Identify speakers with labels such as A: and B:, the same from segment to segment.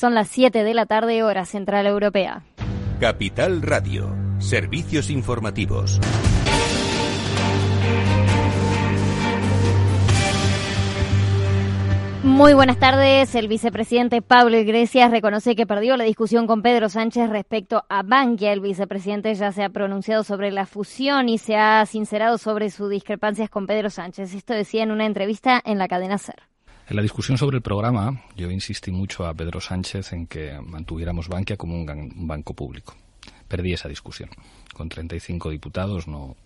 A: Son las 7 de la tarde, hora central europea.
B: Capital Radio, servicios informativos.
A: Muy buenas tardes. El vicepresidente Pablo Iglesias reconoce que perdió la discusión con Pedro Sánchez respecto a Bankia. El vicepresidente ya se ha pronunciado sobre la fusión y se ha sincerado sobre sus discrepancias con Pedro Sánchez. Esto decía en una entrevista en la cadena SER.
C: En la discusión sobre el programa, yo insistí mucho a Pedro Sánchez en que mantuviéramos Bankia como un, banco público. Perdí esa discusión. Con 35 diputados no,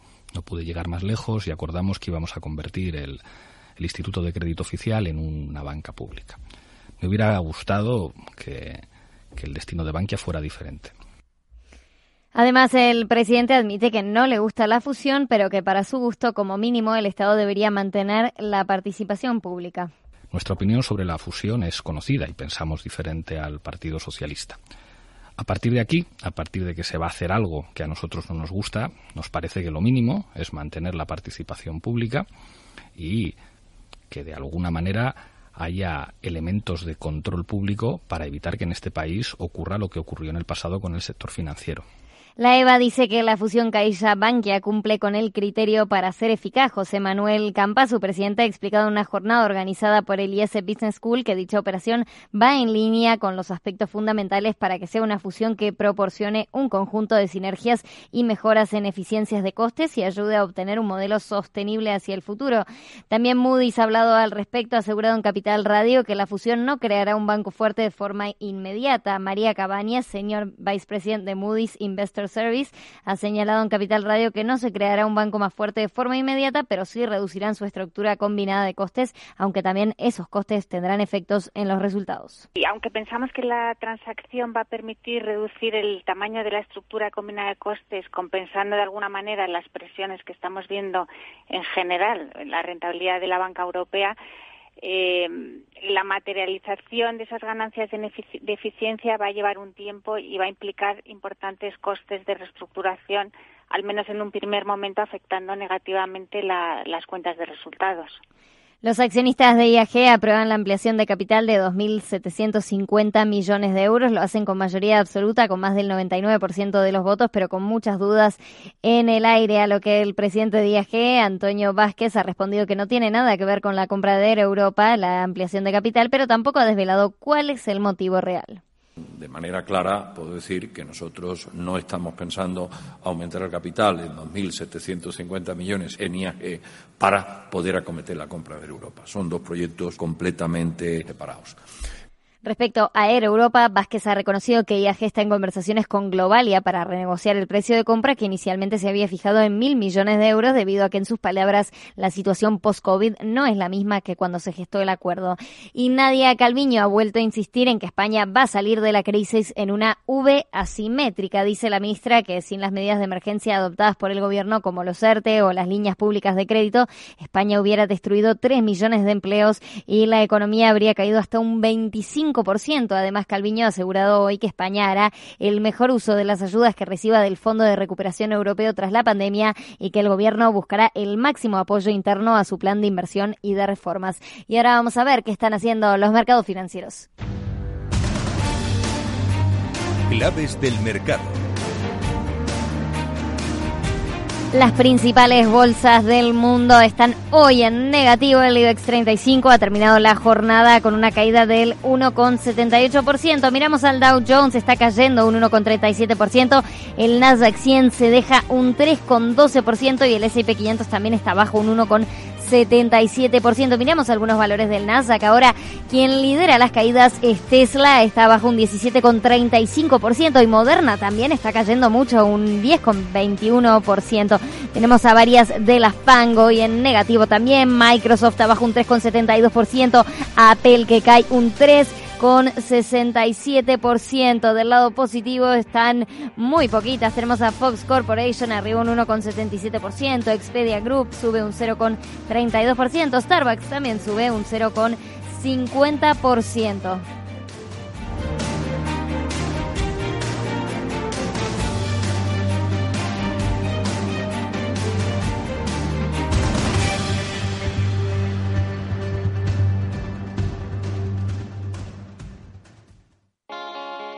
C: pude llegar más lejos y acordamos que íbamos a convertir el el Instituto de Crédito Oficial en una banca pública. Me hubiera gustado que, el destino de Bankia fuera diferente.
A: Además, el presidente admite que no le gusta la fusión, pero que para su gusto, como mínimo, el Estado debería mantener la participación pública.
C: Nuestra opinión sobre la fusión es conocida y pensamos diferente al Partido Socialista. A partir de aquí, a partir de que se va a hacer algo que a nosotros no nos gusta, nos parece que lo mínimo es mantener la participación pública y que de alguna manera haya elementos de control público para evitar que en este país ocurra lo que ocurrió en el pasado con el sector financiero.
A: La EVA dice que la fusión Caixa-Bankia cumple con el criterio para ser eficaz. José Manuel Campa, su presidente, ha explicado en una jornada organizada por el IS Business School que dicha operación va en línea con los aspectos fundamentales para que sea una fusión que proporcione un conjunto de sinergias y mejoras en eficiencias de costes y ayude a obtener un modelo sostenible hacia el futuro. También Moody's ha hablado al respecto, ha asegurado en Capital Radio que la fusión no creará un banco fuerte de forma inmediata. María Cabañas, señor vicepresidente de Moody's Service ha señalado en Capital Radio que no se creará un banco más fuerte de forma inmediata, pero sí reducirán su estructura combinada de costes, aunque también esos costes tendrán efectos en los resultados.
D: Y aunque pensamos que la transacción va a permitir reducir el tamaño de la estructura combinada de costes, compensando de alguna manera las presiones que estamos viendo en general en la rentabilidad de la banca europea, eh, la materialización de esas ganancias de eficiencia va a llevar un tiempo y va a implicar importantes costes de reestructuración, al menos en un primer momento afectando negativamente las cuentas de resultados.
A: Los accionistas de IAG aprueban la ampliación de capital de 2.750 millones de euros. Lo hacen con mayoría absoluta, con más del 99% de los votos, pero con muchas dudas en el aire. A lo que el presidente de IAG, Antonio Vázquez, ha respondido que no tiene nada que ver con la compra de Europa, la ampliación de capital, pero tampoco ha desvelado cuál es el motivo real.
E: De manera clara, puedo decir que nosotros no estamos pensando aumentar el capital en 2.750 millones en IAG para poder acometer la compra de Europa. Son dos proyectos completamente separados.
A: Respecto a Air Europa, Vázquez ha reconocido que IAG está en conversaciones con Globalia para renegociar el precio de compra que inicialmente se había fijado en mil millones de euros debido a que en sus palabras la situación post-COVID no es la misma que cuando se gestó el acuerdo. Y Nadia Calviño ha vuelto a insistir en que España va a salir de la crisis en una V asimétrica. Dice la ministra que sin las medidas de emergencia adoptadas por el gobierno como los ERTE o las líneas públicas de crédito, España hubiera destruido 3 millones de empleos y la economía habría caído hasta un 25 Además, Calviño ha asegurado hoy que España hará el mejor uso de las ayudas que reciba del Fondo de Recuperación Europeo tras la pandemia y que el gobierno buscará el máximo apoyo interno a su plan de inversión y de reformas. Y ahora vamos a ver qué están haciendo los mercados financieros.
B: Claves del mercado.
A: Las principales bolsas del mundo están hoy en negativo. El IBEX 35 ha terminado la jornada con una caída del 1,78%. Miramos al Dow Jones, está cayendo un 1,37%. El Nasdaq 100 se deja un 3,12% y el S&P 500 también está bajo un 1,7%. 77%. Miramos algunos valores del Nasdaq. Ahora, quien lidera las caídas es Tesla, está bajo un 17,35% y Moderna también está cayendo mucho, un 10,21%. Tenemos a varias de las Pango y en negativo también. Microsoft abajo un 3,72%, Apple que cae un 3% con 67%. Del lado positivo están muy poquitas. Tenemos a Fox Corporation arriba un 1,77%. Expedia Group sube un 0,32%. Starbucks también sube un 0,50%.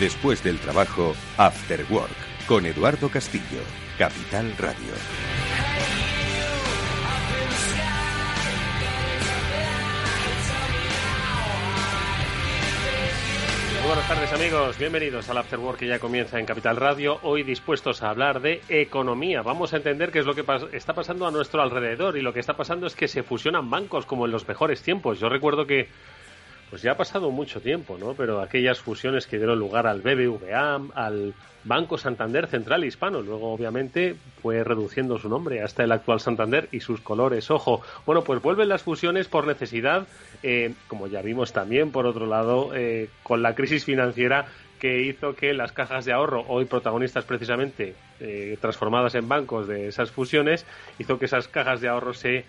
B: Después del trabajo, After Work, con Eduardo Castillo, Capital Radio.
F: Buenas tardes amigos, bienvenidos al After Work que ya comienza en Capital Radio, hoy dispuestos a hablar de economía. Vamos a entender qué es lo que está pasando a nuestro alrededor y lo que está pasando es que se fusionan bancos como en los mejores tiempos. Yo recuerdo que pues ya ha pasado mucho tiempo, ¿no? Pero aquellas fusiones que dieron lugar al BBVA, al Banco Santander Central Hispano, luego obviamente fue reduciendo su nombre hasta el actual Santander y sus colores. Ojo, bueno, pues vuelven las fusiones por necesidad, eh, como ya vimos también, por otro lado, eh, con la crisis financiera que hizo que las cajas de ahorro, hoy protagonistas precisamente eh, transformadas en bancos de esas fusiones, hizo que esas cajas de ahorro se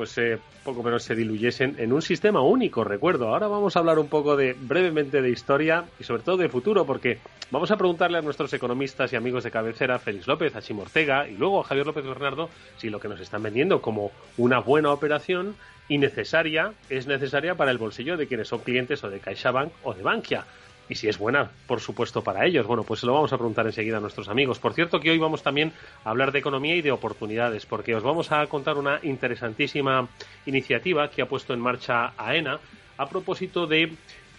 F: pues eh, poco menos se diluyesen en un sistema único, recuerdo. Ahora vamos a hablar un poco de brevemente de historia y sobre todo de futuro, porque vamos a preguntarle a nuestros economistas y amigos de cabecera, Félix López, a Chim Ortega y luego a Javier López Bernardo, si lo que nos están vendiendo como una buena operación y necesaria es necesaria para el bolsillo de quienes son clientes o de CaixaBank o de Bankia y si es buena, por supuesto, para ellos. Bueno, pues se lo vamos a preguntar enseguida a nuestros amigos. Por cierto, que hoy vamos también a hablar de economía y de oportunidades, porque os vamos a contar una interesantísima iniciativa que ha puesto en marcha AENA a propósito de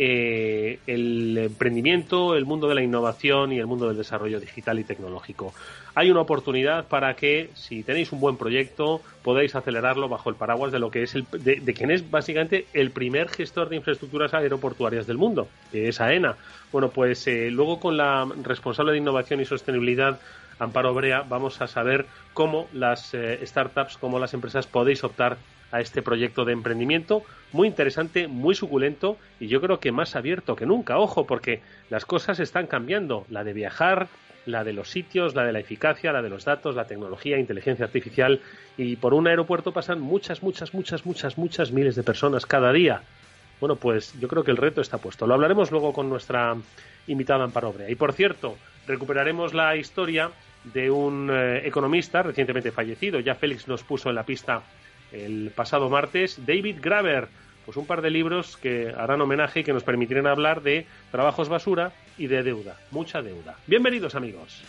F: eh, el emprendimiento, el mundo de la innovación y el mundo del desarrollo digital y tecnológico. Hay una oportunidad para que, si tenéis un buen proyecto, podáis acelerarlo bajo el paraguas de lo que es el, de, quien es básicamente el primer gestor de infraestructuras aeroportuarias del mundo, que es AENA. Bueno, pues eh, luego con la responsable de innovación y sostenibilidad Amparo Brea, vamos a saber cómo las eh, startups, cómo las empresas podéis optar a este proyecto de emprendimiento. Muy interesante, muy suculento y yo creo que más abierto que nunca. Ojo, porque las cosas están cambiando. La de viajar, la de los sitios, la de la eficacia, la de los datos, la tecnología, inteligencia artificial. Y por un aeropuerto pasan muchas, muchas, muchas, muchas, muchas miles de personas cada día. Bueno, pues yo creo que el reto está puesto. Lo hablaremos luego con nuestra invitada Amparo Brea. Y por cierto, recuperaremos la historia de un eh, economista recientemente fallecido. Ya Félix nos puso en la pista el pasado martes, David Graver. Pues un par de libros que harán homenaje y que nos permitirán hablar de trabajos basura y de deuda, mucha deuda. Bienvenidos amigos.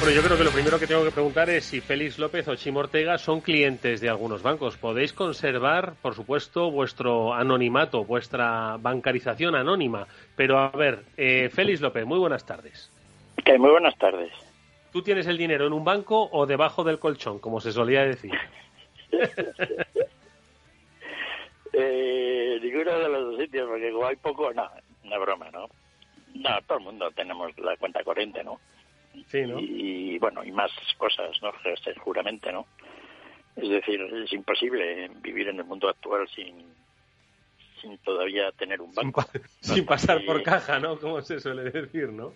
F: Bueno, yo creo que lo primero que tengo que preguntar es si Félix López o Chim Ortega son clientes de algunos bancos. ¿Podéis conservar, por supuesto, vuestro anonimato, vuestra bancarización anónima? Pero a ver, eh, Félix López, muy buenas tardes.
G: muy buenas tardes.
F: ¿Tú tienes el dinero en un banco o debajo del colchón, como se solía decir?
G: eh, ninguno de los dos sitios, porque como hay poco, no, una broma, ¿no? No, todo el mundo tenemos la cuenta corriente, ¿no? Y, bueno, y más cosas, ¿no? Seguramente, ¿no? Es decir, es imposible vivir en el mundo actual sin, sin todavía tener un banco.
F: Sin, pasar por caja, ¿no? Como se suele decir, ¿no?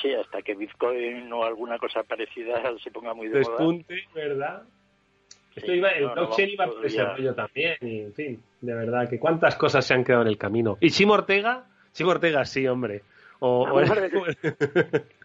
G: Sí, hasta que Bitcoin o alguna cosa parecida se ponga muy de
F: Despunte, ¿verdad? Esto iba, el blockchain iba por ese rollo también, y en fin, de verdad, que cuántas cosas se han quedado en el camino. ¿Y Chimo Ortega? Chimo Ortega, sí, hombre. O, o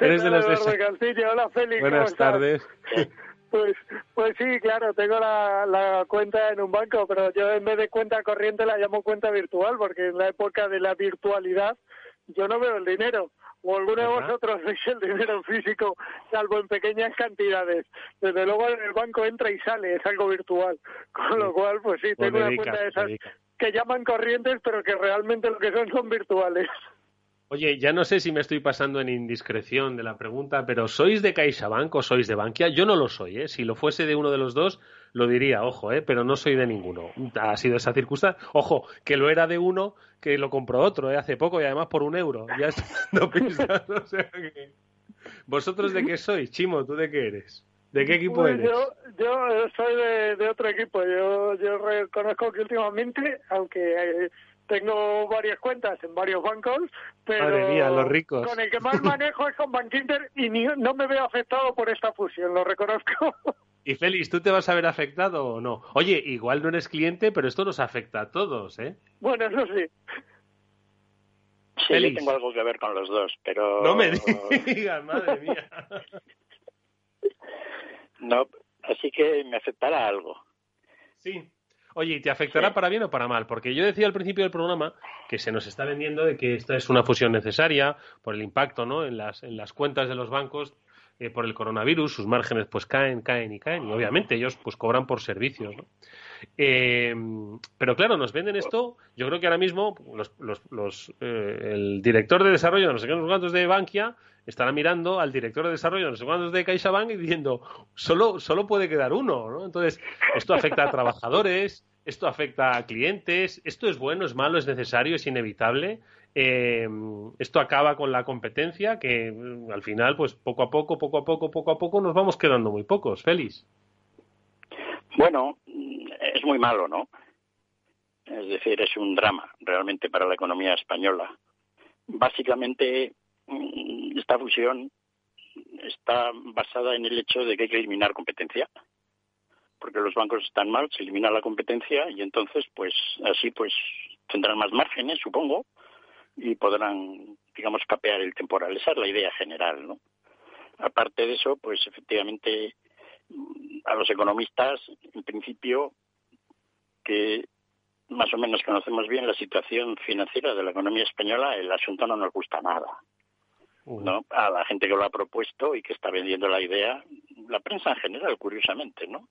H: Eres de los de... Hola, Félix,
F: Buenas tardes.
H: Pues, pues sí, claro, tengo la, la cuenta en un banco, pero yo en vez de cuenta corriente la llamo cuenta virtual, porque en la época de la virtualidad yo no veo el dinero o alguno de vosotros veis el dinero físico, salvo en pequeñas cantidades. Desde luego en el banco entra y sale, es algo virtual. Con lo cual, pues sí, tengo una cuenta de esas que llaman corrientes, pero que realmente lo que son son virtuales.
F: Oye, ya no sé si me estoy pasando en indiscreción de la pregunta, pero ¿sois de CaixaBank o sois de Bankia? Yo no lo soy, ¿eh? Si lo fuese de uno de los dos, lo diría, ojo, ¿eh? Pero no soy de ninguno. Ha sido esa circunstancia. Ojo, que lo era de uno, que lo compró otro, ¿eh? Hace poco y además por un euro. Ya no pisas, o sea que... ¿Vosotros de qué sois? Chimo, ¿tú de qué eres? ¿De qué equipo pues eres?
H: Yo, yo soy de, otro equipo. Yo, yo reconozco que últimamente, aunque eh, tengo varias cuentas en varios bancos, pero
F: los ricos.
H: con el que más manejo es con Bankinter y no me veo afectado por esta fusión, lo reconozco.
F: Y Félix, ¿tú te vas a ver afectado o no? Oye, igual no eres cliente, pero esto nos afecta a todos, ¿eh?
H: Bueno, eso sí.
G: Sí, yo tengo algo que ver con los dos, pero...
F: No me digas, madre mía.
G: no, así que me afectará algo.
F: Sí. Oye, ¿y te afectará para bien o para mal? Porque yo decía al principio del programa que se nos está vendiendo de que esta es una fusión necesaria por el impacto ¿no? en, las, en las cuentas de los bancos eh, por el coronavirus, sus márgenes pues caen, caen y caen. Y obviamente ellos pues cobran por servicios. ¿no? Eh, pero claro, nos venden esto. Yo creo que ahora mismo los, los, eh, el director de desarrollo de no sé qué de Bankia estará mirando al director de desarrollo de no sé cuántos de CaixaBank y diciendo solo, solo puede quedar uno. ¿no? Entonces, esto afecta a trabajadores, esto afecta a clientes, esto es bueno, es malo, es necesario, es inevitable. Eh, esto acaba con la competencia que mm, al final, pues poco a poco, poco a poco, poco a poco nos vamos quedando muy pocos. Félix.
G: Bueno, es muy malo, ¿no? Es decir, es un drama realmente para la economía española. Básicamente, esta fusión está basada en el hecho de que hay que eliminar competencia porque los bancos están mal, se elimina la competencia y entonces, pues así, pues tendrán más márgenes, supongo, y podrán, digamos, capear el temporal. Esa es la idea general, ¿no? Aparte de eso, pues efectivamente, a los economistas, en principio, que más o menos conocemos bien la situación financiera de la economía española, el asunto no nos gusta nada. ¿No? A la gente que lo ha propuesto y que está vendiendo la idea, la prensa en general, curiosamente, ¿no?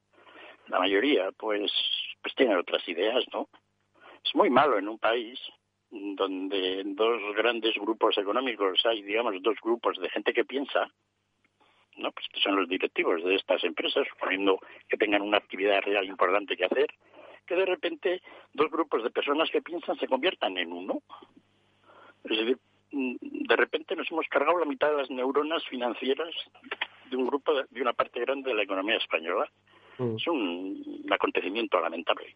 G: la mayoría, pues, pues tienen otras ideas, ¿no? Es muy malo en un país donde en dos grandes grupos económicos hay, digamos, dos grupos de gente que piensa, ¿no? Pues que son los directivos de estas empresas, suponiendo que tengan una actividad real importante que hacer, que de repente dos grupos de personas que piensan se conviertan en uno. Es decir, de repente nos hemos cargado la mitad de las neuronas financieras de un grupo, de una parte grande de la economía española. Mm. Es un, acontecimiento lamentable.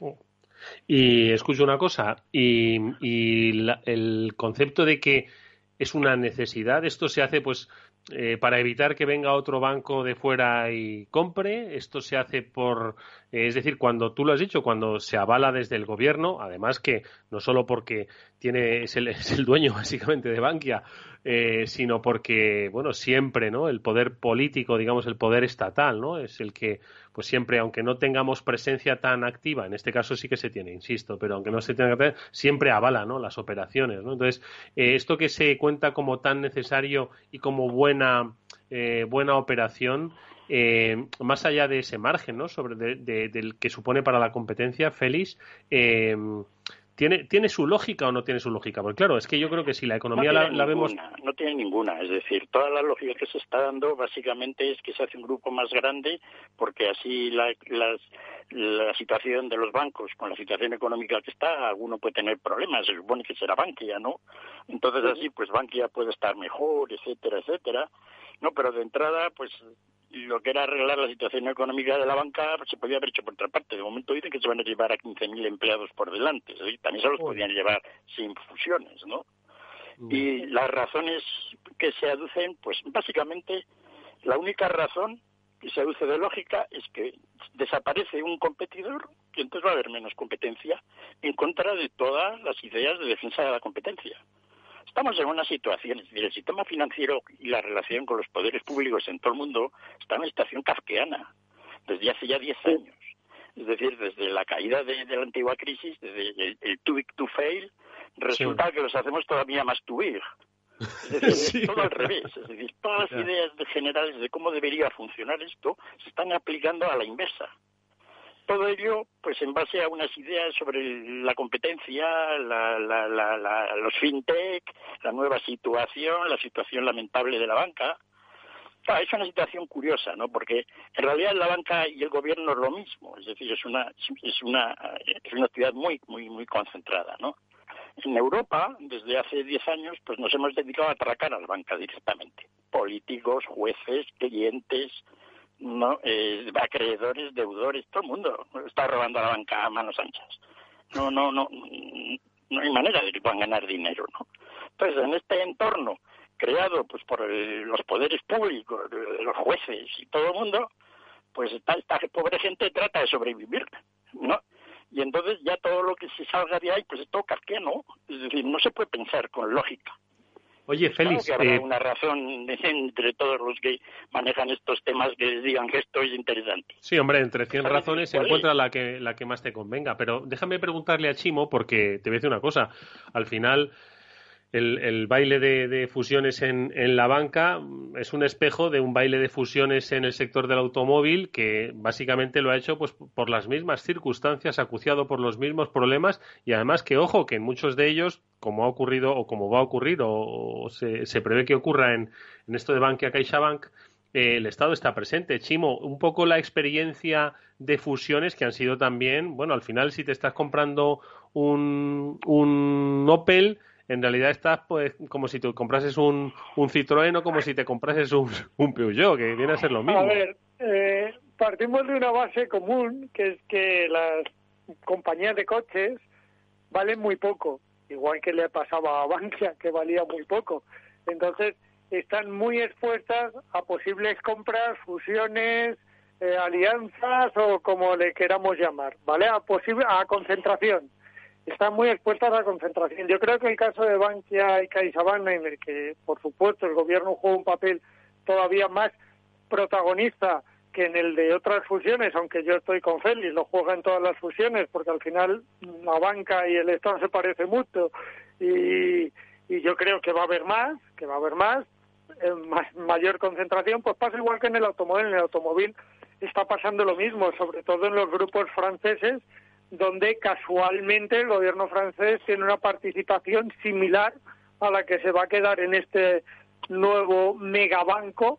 F: Oh. Y escucho una cosa, y, el concepto de que es una necesidad, esto se hace pues eh, para evitar que venga otro banco de fuera y compre, esto se hace por es decir, cuando tú lo has dicho, cuando se avala desde el gobierno, además que no solo porque tiene, es, el, es el dueño básicamente de Bankia, eh, sino porque, bueno, siempre, ¿no? El poder político, digamos, el poder estatal, ¿no? Es el que, pues siempre, aunque no tengamos presencia tan activa, en este caso sí que se tiene, insisto, pero aunque no se tenga que tener, siempre avala, ¿no? Las operaciones, ¿no? Entonces, eh, esto que se cuenta como tan necesario y como buena, eh, buena operación, eh, más allá de ese margen ¿no? sobre del que supone para la competencia, Félix, eh, ¿tiene, ¿tiene su lógica o no tiene su lógica? Porque claro, es que yo creo que si la economía la, vemos...
G: No tiene ninguna, es decir, toda la lógica que se está dando básicamente es que se hace un grupo más grande porque así la, la situación de los bancos con la situación económica que está, alguno puede tener problemas, se supone que será Bankia, ¿no? Entonces así, pues Bankia puede estar mejor, etcétera, etcétera. No, pero de entrada, pues lo que era arreglar la situación económica de la banca se podía haber hecho por otra parte. De momento dicen que se van a llevar a 15.000 empleados por delante. También se los podían llevar sin fusiones, ¿no? Y las razones que se aducen, pues básicamente la única razón que se aduce de lógica es que desaparece un competidor y entonces va a haber menos competencia en contra de todas las ideas de defensa de la competencia. Estamos en una situación, es decir, el sistema financiero y la relación con los poderes públicos en todo el mundo está en una situación kafkiana desde hace ya 10 años. Es decir, desde la caída de, la antigua crisis, desde el, too big to fail, resulta que los hacemos todavía más too big. Es decir, todo al revés. Es decir, todas las ideas generales de cómo debería funcionar esto se están aplicando a la inversa. Todo ello, pues en base a unas ideas sobre la competencia, la, la, los fintech, la nueva situación, la situación lamentable de la banca, es una situación curiosa, ¿no? Porque en realidad la banca y el gobierno es lo mismo, es decir, es una es una es una actividad muy muy muy concentrada, ¿no? En Europa, desde hace 10 años, pues nos hemos dedicado a atracar a la banca directamente. Políticos, jueces, clientes, no, eh, acreedores, deudores, todo el mundo está robando a la banca a manos anchas. No, no, no, no hay manera de que puedan ganar dinero, ¿no? Entonces, en este entorno creado pues por los poderes públicos, los jueces y todo el mundo, pues esta, esta pobre gente trata de sobrevivir, ¿no? Y entonces ya todo lo que se salga de ahí, pues es todo ¿no? Es no se puede pensar con lógica.
F: Oye, Félix.
G: Claro que habrá eh, una razón entre todos los que manejan estos temas que les digan que esto es interesante.
F: Sí, hombre, entre 100 razones se encuentra la que, la que más te convenga. Pero déjame preguntarle a Chimo, porque te voy a decir una cosa. Al final, el, baile de, fusiones en, la banca es un espejo de un baile de fusiones en el sector del automóvil que básicamente lo ha hecho pues por las mismas circunstancias, acuciado por los mismos problemas y además que ojo que en muchos de ellos, como ha ocurrido o como va a ocurrir o, se, prevé que ocurra en, esto de Bankia CaixaBank, eh, el Estado está presente. Chimo, un poco la experiencia de fusiones que han sido también, bueno, al final si te estás comprando un, un Opel, en realidad estás pues como si te comprases un, un Citroën o como si te comprases un, un Peugeot, que viene a ser lo mismo.
H: A ver, eh, partimos de una base común, que es que las compañías de coches valen muy poco, igual que le pasaba a Bankia, que valía muy poco. Entonces, están muy expuestas a posibles compras, fusiones, eh, alianzas o como le queramos llamar, ¿vale? A, posible, a concentración están muy expuestas a la concentración. Yo creo que el caso de Bankia y CaixaBank, en el que, por supuesto, el gobierno juega un papel todavía más protagonista que en el de otras fusiones, aunque yo estoy con Félix, lo juega en todas las fusiones, porque al final la banca y el Estado se parecen mucho, y, y yo creo que va a haber más, que va a haber más, más, mayor concentración, pues pasa igual que en el automóvil. En el automóvil está pasando lo mismo, sobre todo en los grupos franceses, donde casualmente el gobierno francés tiene una participación similar a la que se va a quedar en este nuevo megabanco,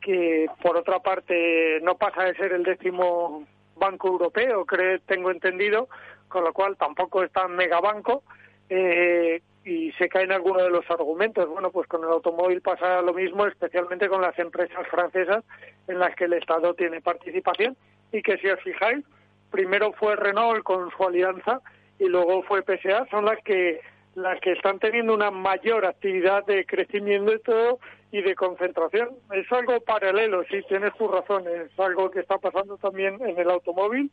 H: que por otra parte no pasa de ser el décimo banco europeo, creo, tengo entendido, con lo cual tampoco es tan megabanco, eh, y se caen algunos de los argumentos. Bueno, pues con el automóvil pasa lo mismo, especialmente con las empresas francesas en las que el Estado tiene participación, y que si os fijáis, primero fue Renault con su alianza y luego fue PSA, son las que las que están teniendo una mayor actividad de crecimiento y de concentración. Es algo paralelo, sí, tienes tu razón, es algo que está pasando también en el automóvil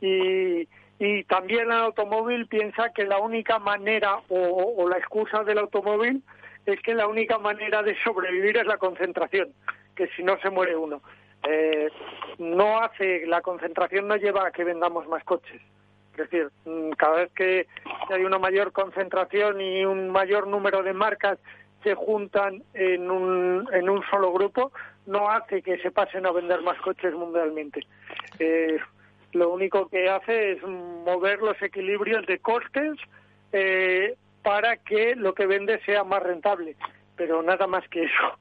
H: y, y también el automóvil piensa que la única manera o, o la excusa del automóvil es que la única manera de sobrevivir es la concentración, que si no se muere uno eh, no hace, la concentración no lleva a que vendamos más coches. Es decir, mm, cada vez que hay una mayor concentración y un mayor número de marcas se juntan en un, en un solo grupo, no hace que se pasen a vender más coches mundialmente. Eh, lo único que hace es mover los equilibrios de costes eh, para que lo que vende sea más rentable, pero nada más que eso.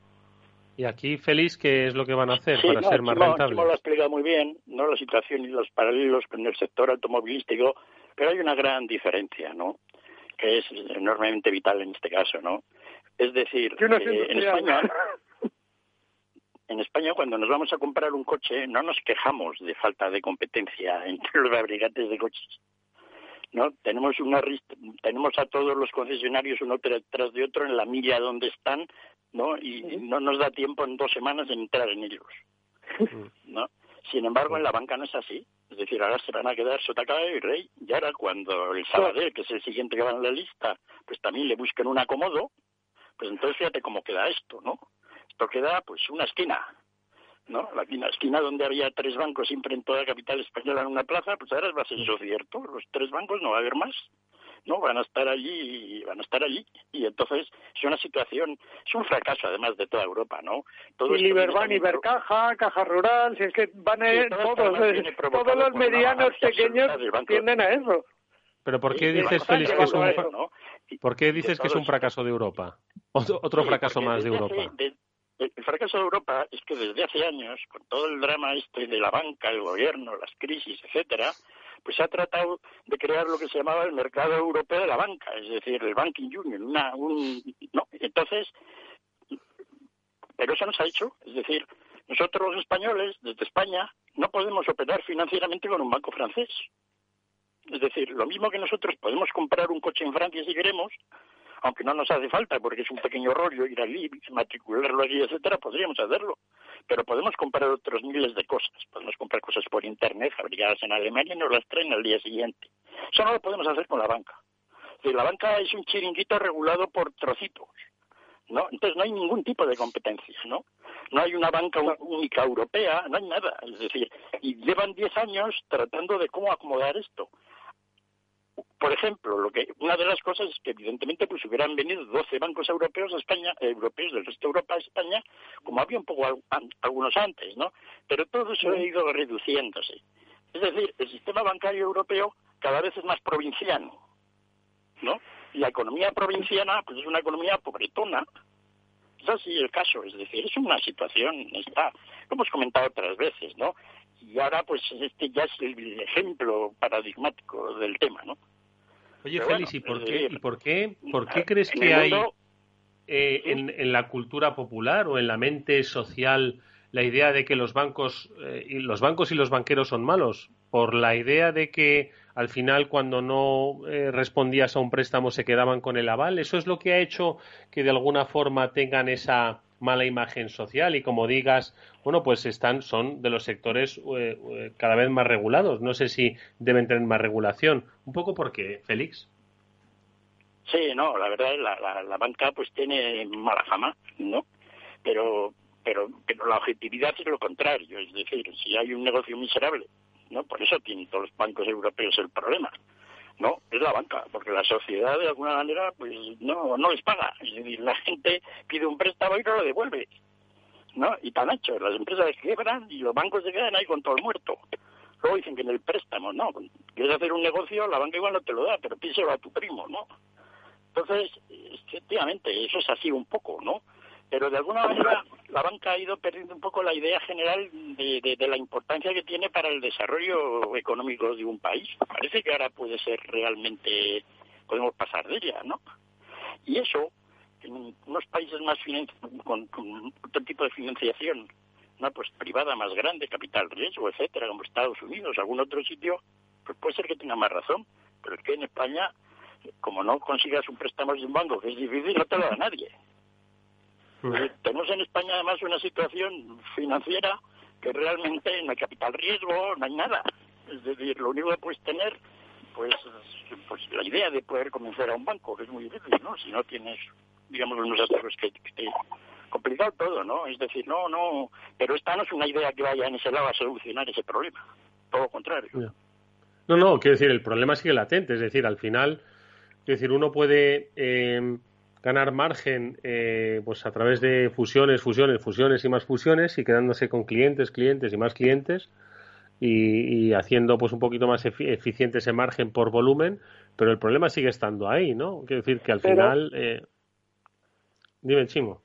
F: Y aquí, Félix, ¿qué es lo que van a hacer para ser más rentables?
G: lo ha explicado muy bien, no la situación y los paralelos con el sector automovilístico, pero hay una gran diferencia, ¿no? Que es enormemente vital en este caso, ¿no? Es decir, eh, en España, en España cuando nos vamos a comprar un coche no nos quejamos de falta de competencia entre los fabricantes de coches. ¿no? Tenemos una tenemos a todos los concesionarios uno tras de otro en la milla donde están ¿no? Y no nos da tiempo en dos semanas de entrar en ellos, ¿no? Sin embargo, en la banca no es así. Es decir, ahora se van a quedar sota y rey. Y ahora cuando el Sabadell, que es el siguiente que va en la lista, pues también le busquen un acomodo, Pues entonces fíjate cómo queda esto, ¿no? Esto queda pues una esquina, ¿no? La esquina donde había tres bancos siempre en toda la capital española en una plaza, pues ahora va a ser eso cierto, los tres bancos no va a haber más. ¿No? Van a estar allí, van a estar allí. Y entonces es una situación, es un fracaso además de toda Europa, ¿no?
H: Todo y Liberbank, Ibercaja, Caja Rural, si es que van a, ir todos, todos los medianos pequeños tienden a eso.
F: Pero ¿por qué dices, Félix, que es un, ¿por qué dices que es un fracaso de Europa? Otro, fracaso más de Europa.
G: el fracaso de Europa es que desde hace años, con todo el drama este de la banca, el gobierno, las crisis, etcétera, pues se ha tratado de crear lo que se llamaba el mercado europeo de la banca, es decir, el banking union, una, un, no, entonces, pero eso no se ha hecho, es decir, nosotros los españoles, desde España, no podemos operar financieramente con un banco francés. Es decir, lo mismo que nosotros podemos comprar un coche en Francia si queremos, aunque no nos hace falta porque es un pequeño rollo ir allí, matricularlo allí, etcétera, podríamos hacerlo. Pero podemos comprar otros miles de cosas. Podemos comprar cosas por internet fabricadas en Alemania y nos las traen al día siguiente. Eso no lo podemos hacer con la banca. la banca es un chiringuito regulado por trocitos. ¿no? Entonces no hay ningún tipo de competencia, ¿no? No hay una banca única europea, no hay nada. Es decir, y llevan 10 años tratando de cómo acomodar esto por ejemplo, lo que una de las cosas es que evidentemente pues hubieran venido 12 bancos europeos a España, europeos del resto de Europa a España, como había un poco algunos antes, ¿no? Pero todo eso ha ido reduciéndose. Es decir, el sistema bancario europeo cada vez es más provinciano, ¿no? Y la economía provinciana pues es una economía pobretona. Es así el caso, es decir, es una situación, está, lo hemos comentado otras veces, ¿no? Y ahora pues este ya es el ejemplo paradigmático del tema, ¿no?
F: Oye, Félix, ¿y por qué, ¿y por qué, por qué crees que hay eh, en, la cultura popular o en la mente social la idea de que los bancos, eh, y los bancos y los banqueros son malos? Por la idea de que al final cuando no eh, respondías a un préstamo se quedaban con el aval. ¿Eso es lo que ha hecho que de alguna forma tengan esa mala imagen social y como digas, bueno, pues están, son de los sectores eh, eh, cada vez más regulados. No sé si deben tener más regulación. Un poco porque, Félix.
G: Sí, no, la verdad la, la, banca pues tiene mala fama, ¿no? Pero, pero, pero la objetividad es lo contrario, es decir, si hay un negocio miserable, ¿no? Por eso tienen todos los bancos europeos el problema. La banca, porque la sociedad de alguna manera pues no, no les paga. Es la gente pide un préstamo y no lo devuelve. ¿No? Y tan hecho, las empresas quiebran y los bancos se quedan ahí con todo el muerto. Luego dicen que en el préstamo, no, quieres hacer un negocio, la banca igual no te lo da, pero píselo a tu primo, ¿no? Entonces, efectivamente, eso es así un poco, ¿no? pero de alguna manera la banca ha ido perdiendo un poco la idea general de, la importancia que tiene para el desarrollo económico de un país. Parece que ahora puede ser realmente, podemos pasar de ella, ¿no? Y eso, en unos países más con, con otro tipo de financiación, una pues privada más grande, capital riesgo, etcétera, como Estados Unidos, algún otro sitio, pues puede ser que tenga más razón. Pero es que en España, como no consigas un préstamo de un banco, que es difícil, no te lo da nadie. Tenemos en España además una situación financiera que realmente no hay capital riesgo, no hay nada. Es decir, lo único que puedes tener, pues, pues la idea de poder comenzar a un banco, que es muy difícil, ¿no? Si no tienes, digamos, unos activos que, que complicado todo, ¿no? Es decir, no, no, pero esta no es una idea que vaya en ese lado a solucionar ese problema, todo lo contrario.
F: No, no, quiero decir, el problema sigue latente, es decir, al final, quiero decir, uno puede eh, ganar margen eh, pues a través de fusiones, fusiones, fusiones y más fusiones y quedándose con clientes, clientes y más clientes y, haciendo pues un poquito más eficiente ese margen por volumen, pero el problema sigue estando ahí, ¿no? Quiero decir que al final... Eh... Dime, Chimo.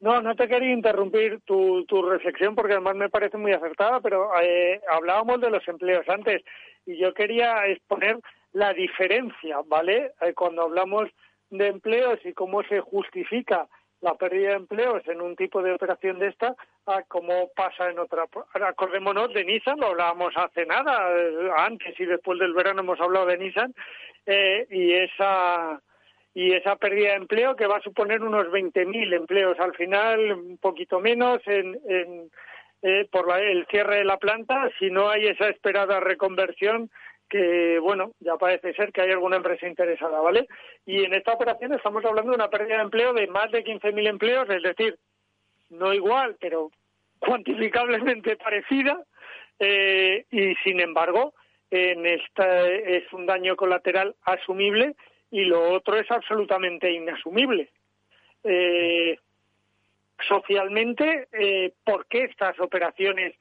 H: No, no te quería interrumpir tu, tu reflexión porque además me parece muy acertada, pero eh, hablábamos de los empleos antes y yo quería exponer la diferencia, ¿vale? Eh, cuando hablamos de empleos y cómo se justifica la pérdida de empleos en un tipo de operación de esta a cómo pasa en otra. Acordémonos de Nissan, lo hablábamos hace nada, antes y después del verano hemos hablado de Nissan, eh, y esa y esa pérdida de empleo que va a suponer unos 20.000 empleos al final, un poquito menos en, en eh, por el cierre de la planta, si no hay esa esperada reconversión que, bueno, ya parece ser que hay alguna empresa interesada, ¿vale? Y en esta operación estamos hablando de una pérdida de empleo de más de 15.000 empleos, es decir, no igual, pero cuantificablemente parecida, eh, y sin embargo, en esta es un daño colateral asumible y lo otro es absolutamente inasumible. Eh, socialmente, eh, ¿por qué estas operaciones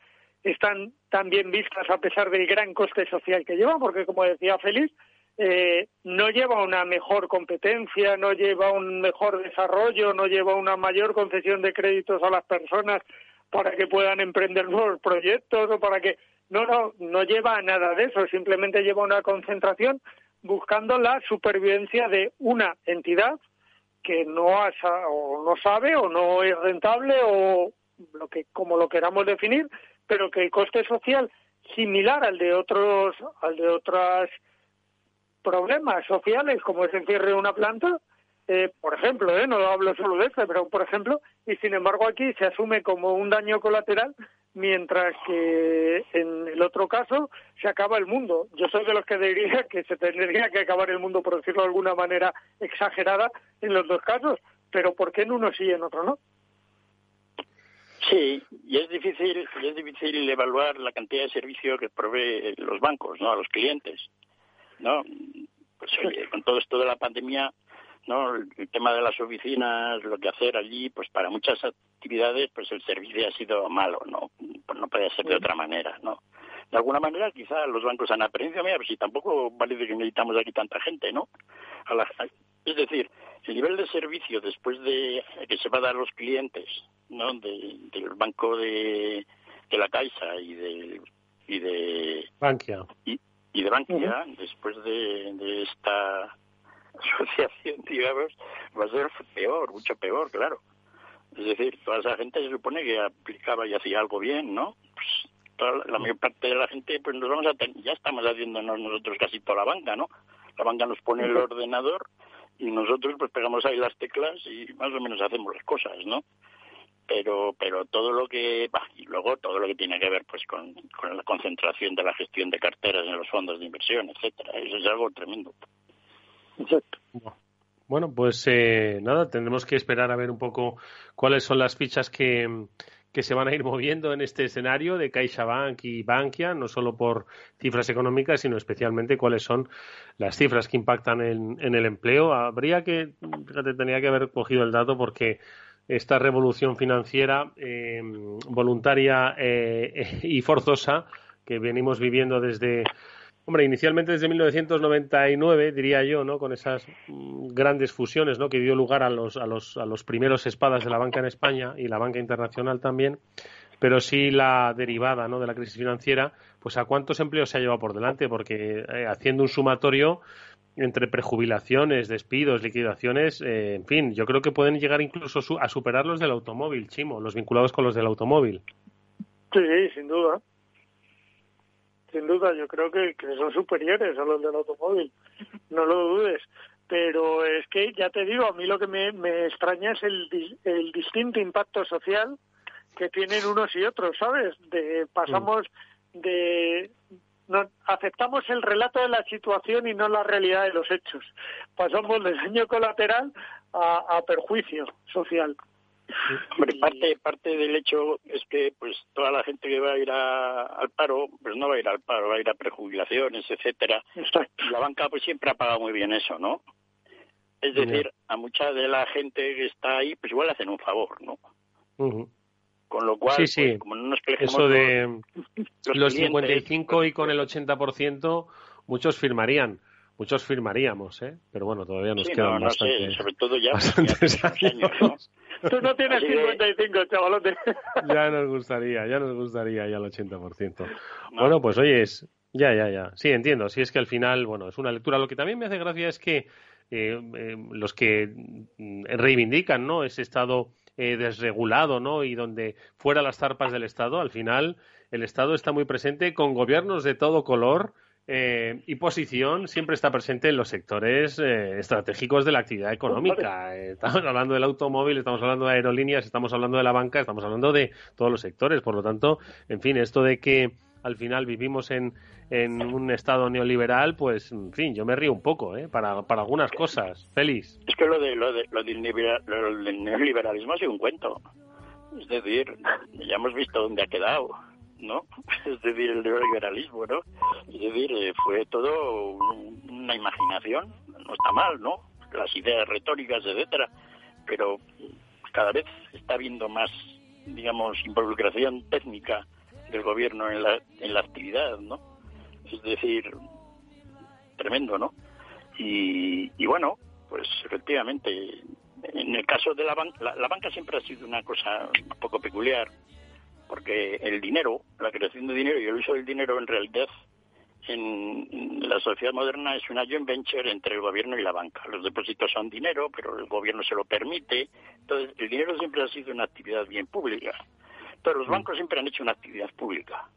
H: están tan bien vistas a pesar del gran coste social que llevan? Porque, como decía Félix, eh, no lleva una mejor competencia, no lleva un mejor desarrollo, no lleva una mayor concesión de créditos a las personas para que puedan emprender nuevos proyectos o para que no no no lleva nada de eso simplemente lleva una concentración buscando la supervivencia de una entidad que no o no sabe o no es rentable o lo que como lo queramos definir, pero que el coste social similar al de otros al de otras problemas sociales como es el cierre de una planta, eh, por ejemplo, eh, no hablo solo de este, pero por ejemplo, y sin embargo aquí se asume como un daño colateral mientras que en el otro caso se acaba el mundo. Yo soy de los que diría que se tendría que acabar el mundo, por decirlo de alguna manera exagerada, en los dos casos, pero ¿por qué en uno sí y en otro no?
G: Sí, y es difícil, es difícil evaluar la cantidad de servicio que provee los bancos, ¿no? A los clientes, ¿no? Pues con todo esto de la pandemia, ¿no? El tema de las oficinas, lo que hacer allí, pues para muchas actividades, pues el servicio ha sido malo, ¿no? Pues no puede ser de otra manera, ¿no? De alguna manera, quizá los bancos han aprendido, mira, pues si tampoco vale que necesitamos aquí tanta gente, ¿no? es decir, el nivel de servicio después de que se va a dar a los clientes, ¿no? del banco de, de la Caixa y de y de
F: Bankia
G: y, de Bankia después de, de esta asociación, digamos, va a ser peor, mucho peor, claro. Es decir, toda esa gente se supone que aplicaba y hacía algo bien, ¿no? Pues toda la, mayor parte de la gente, pues nos vamos a ya estamos haciéndonos nosotros casi toda la banca, ¿no? La banca nos pone el ordenador y nosotros pues pegamos ahí las teclas y más o menos hacemos las cosas, ¿no? Pero pero todo lo que va y luego todo lo que tiene que ver pues con, con la concentración de la gestión de carteras en los fondos de inversión, etcétera, eso es algo tremendo.
F: Bueno, pues eh, nada, tendremos que esperar a ver un poco cuáles son las fichas que, que se van a ir moviendo en este escenario de CaixaBank y Bankia, no solo por cifras económicas, sino especialmente cuáles son las cifras que impactan en, en el empleo. Habría que, fíjate, tenía que haber cogido el dato porque esta revolución financiera eh, voluntaria eh, y forzosa que venimos viviendo desde Hombre, inicialmente desde 1999, diría yo, ¿no? Con esas mm, grandes fusiones, ¿no? Que dio lugar a los, a los, a los primeros espadas de la banca en España y la banca internacional también, pero sí la derivada, ¿no? De la crisis financiera, pues a cuántos empleos se ha llevado por delante, porque eh, haciendo un sumatorio entre prejubilaciones, despidos, liquidaciones, eh, en fin, yo creo que pueden llegar incluso a superar los del automóvil, Chimo, los vinculados con los del automóvil.
H: Sí, sin duda sin duda, yo creo que, son superiores a los del automóvil, no lo dudes. Pero es que, ya te digo, a mí lo que me, extraña es el, el distinto impacto social que tienen unos y otros, ¿sabes? De, pasamos de no, aceptamos el relato de la situación y no la realidad de los hechos. Pasamos del daño colateral a perjuicio social.
G: Hombre, parte, parte del hecho es que pues toda la gente que va a ir al paro, pues no va a ir al paro, va a ir a prejubilaciones, etcétera. La banca pues siempre ha pagado muy bien eso, ¿no? Es decir, a mucha de la gente que está ahí, pues igual le hacen un favor, ¿no? Con lo cual,
F: Pues, como no nos Eso de los, 55 y con el 80%, muchos firmarían muchos firmaríamos, ¿eh? Pero bueno, todavía nos quedan bastante,
G: sobre todo ya,
H: años, Tú no tienes 55, chavalote.
F: Ya nos gustaría, ya nos gustaría ya el 80%. Bueno, pues oye, es, ya, ya, ya. Sí, entiendo. Si es que al final, bueno, es una lectura. Lo que también me hace gracia es que eh, eh, los que mm, reivindican, ¿no? Ese Estado eh, desregulado, ¿no? Y donde fuera las zarpas del Estado, al final el Estado está muy presente con gobiernos de todo color eh, y posición siempre está presente en los sectores eh, estratégicos de la actividad económica. Eh, estamos hablando del automóvil, estamos hablando de aerolíneas, estamos hablando de la banca, estamos hablando de todos los sectores. Por lo tanto, en fin, esto de que al final vivimos en, en un estado neoliberal, pues, en fin, yo me río un poco, ¿eh? Para, para algunas cosas. Feliz.
G: Es que lo, de, lo, de, lo, del neoliberalismo ha sido un cuento. Es decir, ya hemos visto dónde ha quedado, ¿no? Es decir, el neoliberalismo, ¿no? Es decir, eh, fue todo una imaginación, no está mal, ¿no? Las ideas retóricas, etcétera, pero cada vez está habiendo más, digamos, involucración técnica del gobierno en la, en la actividad, ¿no? Es decir, tremendo, ¿no? Y, bueno, pues efectivamente, en el caso de la banca, la, banca siempre ha sido una cosa un poco peculiar, porque el dinero, la creación de dinero y el uso del dinero en realidad en la sociedad moderna es una joint venture entre el gobierno y la banca. Los depósitos son dinero, pero el gobierno se lo permite. Entonces, el dinero siempre ha sido una actividad bien pública. Entonces, los mm. bancos siempre han hecho una actividad pública.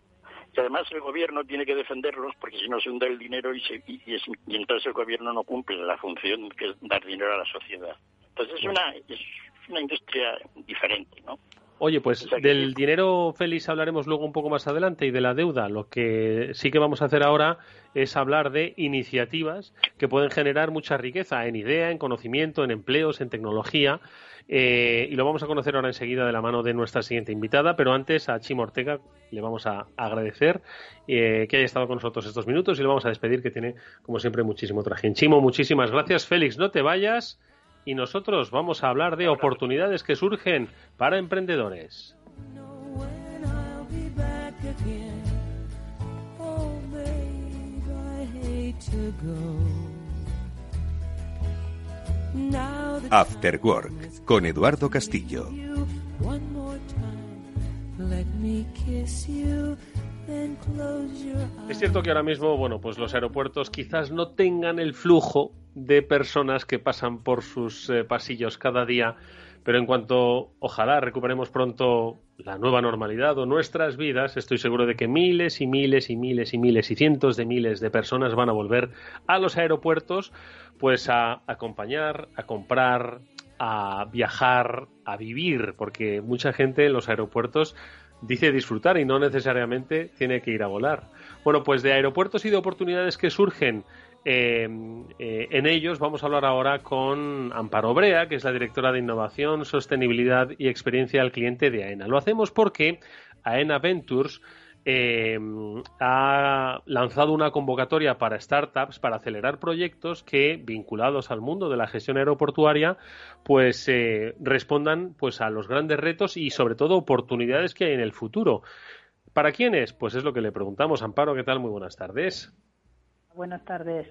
G: Y además el gobierno tiene que defenderlos porque si no se hunde el dinero y, y, entonces el gobierno no cumple la función que es dar dinero a la sociedad. Entonces es una, es una industria diferente, ¿no?
F: Oye, pues del dinero, Félix, hablaremos luego un poco más adelante y de la deuda. Lo que sí que vamos a hacer ahora es hablar de iniciativas que pueden generar mucha riqueza en idea, en conocimiento, en empleos, en tecnología. Eh, y lo vamos a conocer ahora enseguida de la mano de nuestra siguiente invitada. Pero antes a Chimo Ortega le vamos a agradecer eh, que haya estado con nosotros estos minutos y le vamos a despedir, que tiene, como siempre, muchísimo traje. Chimo, muchísimas gracias. Félix, no te vayas y nosotros vamos a hablar de oportunidades que surgen para emprendedores.
B: After Work con Eduardo Castillo.
F: Es cierto que ahora mismo, bueno, pues los aeropuertos quizás no tengan el flujo de personas que pasan por sus eh, pasillos cada día, pero en cuanto ojalá recuperemos pronto la nueva normalidad o nuestras vidas, estoy seguro de que miles y miles y miles y miles y cientos de miles de personas van a volver a los aeropuertos pues a acompañar, a comprar, a viajar, a vivir, porque mucha gente en los aeropuertos dice disfrutar y no necesariamente tiene que ir a volar. Bueno, pues de aeropuertos y de oportunidades que surgen eh, eh, en ellos vamos a hablar ahora con Amparo Brea, que es la directora de Innovación, Sostenibilidad y Experiencia al Cliente de AENA. Lo hacemos porque AENA Ventures eh, ha lanzado una convocatoria para startups para acelerar proyectos que, vinculados al mundo de la gestión aeroportuaria, pues eh, respondan pues a los grandes retos y sobre todo oportunidades que hay en el futuro. ¿Para quiénes? Pues es lo que le preguntamos. Amparo, ¿qué tal? Muy buenas tardes.
I: Buenas tardes.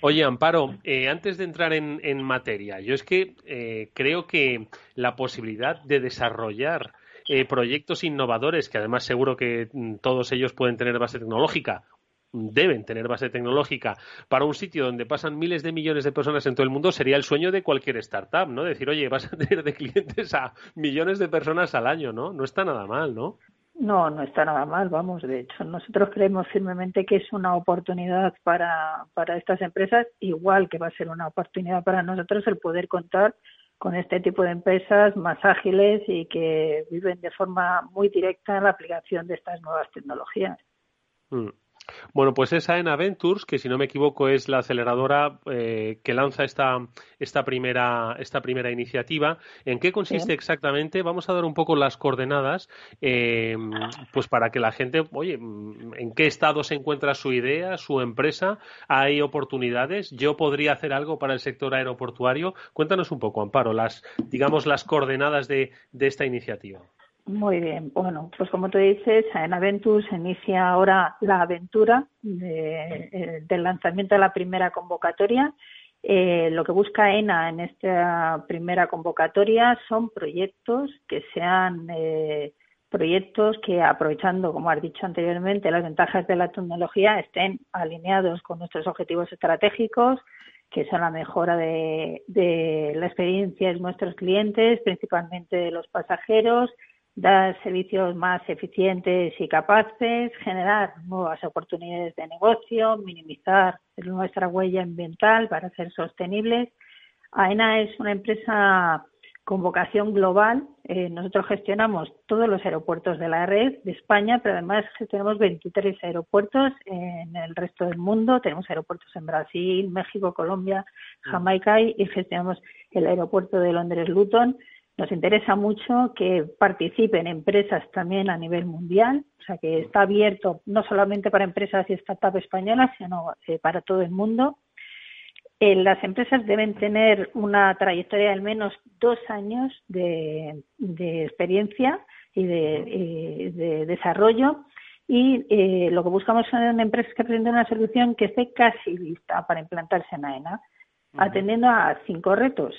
F: Oye, Amparo, eh, antes de entrar en, en, materia, yo es que creo que la posibilidad de desarrollar eh, proyectos innovadores, que además seguro que mm, todos ellos pueden tener base tecnológica, deben tener base tecnológica para un sitio donde pasan miles de millones de personas en todo el mundo sería el sueño de cualquier startup, ¿no? Decir, oye, vas a tener de clientes a millones de personas al año, ¿no? No está nada mal, ¿no?
I: No, no está nada mal, vamos. De hecho, nosotros creemos firmemente que es una oportunidad para, para estas empresas, igual que va a ser una oportunidad para nosotros el poder contar con este tipo de empresas más ágiles y que viven de forma muy directa la aplicación de estas nuevas tecnologías.
F: Mm. Bueno, pues esa en Ventures, que si no me equivoco es la aceleradora eh, que lanza esta, esta, primera, esta primera iniciativa. ¿En qué consiste exactamente? Vamos a dar un poco las coordenadas, eh, pues para que la gente, oye, ¿en qué estado se encuentra su idea, su empresa? ¿Hay oportunidades? ¿Yo podría hacer algo para el sector aeroportuario? Cuéntanos un poco, Amparo, las, digamos, las coordenadas de esta iniciativa.
I: Muy bien, bueno, pues como tú dices, en Aventus inicia ahora la aventura eh, del lanzamiento de la primera convocatoria. Eh, lo que busca ENA en esta primera convocatoria son proyectos que sean eh, proyectos que, aprovechando, como has dicho anteriormente, las ventajas de la tecnología, estén alineados con nuestros objetivos estratégicos, que son la mejora de, de la experiencia de nuestros clientes, principalmente de los pasajeros, dar servicios más eficientes y capaces, generar nuevas oportunidades de negocio, minimizar nuestra huella ambiental para ser sostenibles. AENA es una empresa con vocación global. Eh, nosotros gestionamos todos los aeropuertos de la red de España, pero además tenemos 23 aeropuertos en el resto del mundo. Tenemos aeropuertos en Brasil, México, Colombia, mm. Jamaica y gestionamos el aeropuerto de Londres Luton. Nos interesa mucho que participen empresas también a nivel mundial, o sea que está abierto no solamente para empresas y startups españolas, sino eh, para todo el mundo. Eh, las empresas deben tener una trayectoria de al menos dos años de, experiencia y de, desarrollo y eh, lo que buscamos son empresas que presenten una solución que esté casi lista para implantarse en AENA, atendiendo a cinco retos.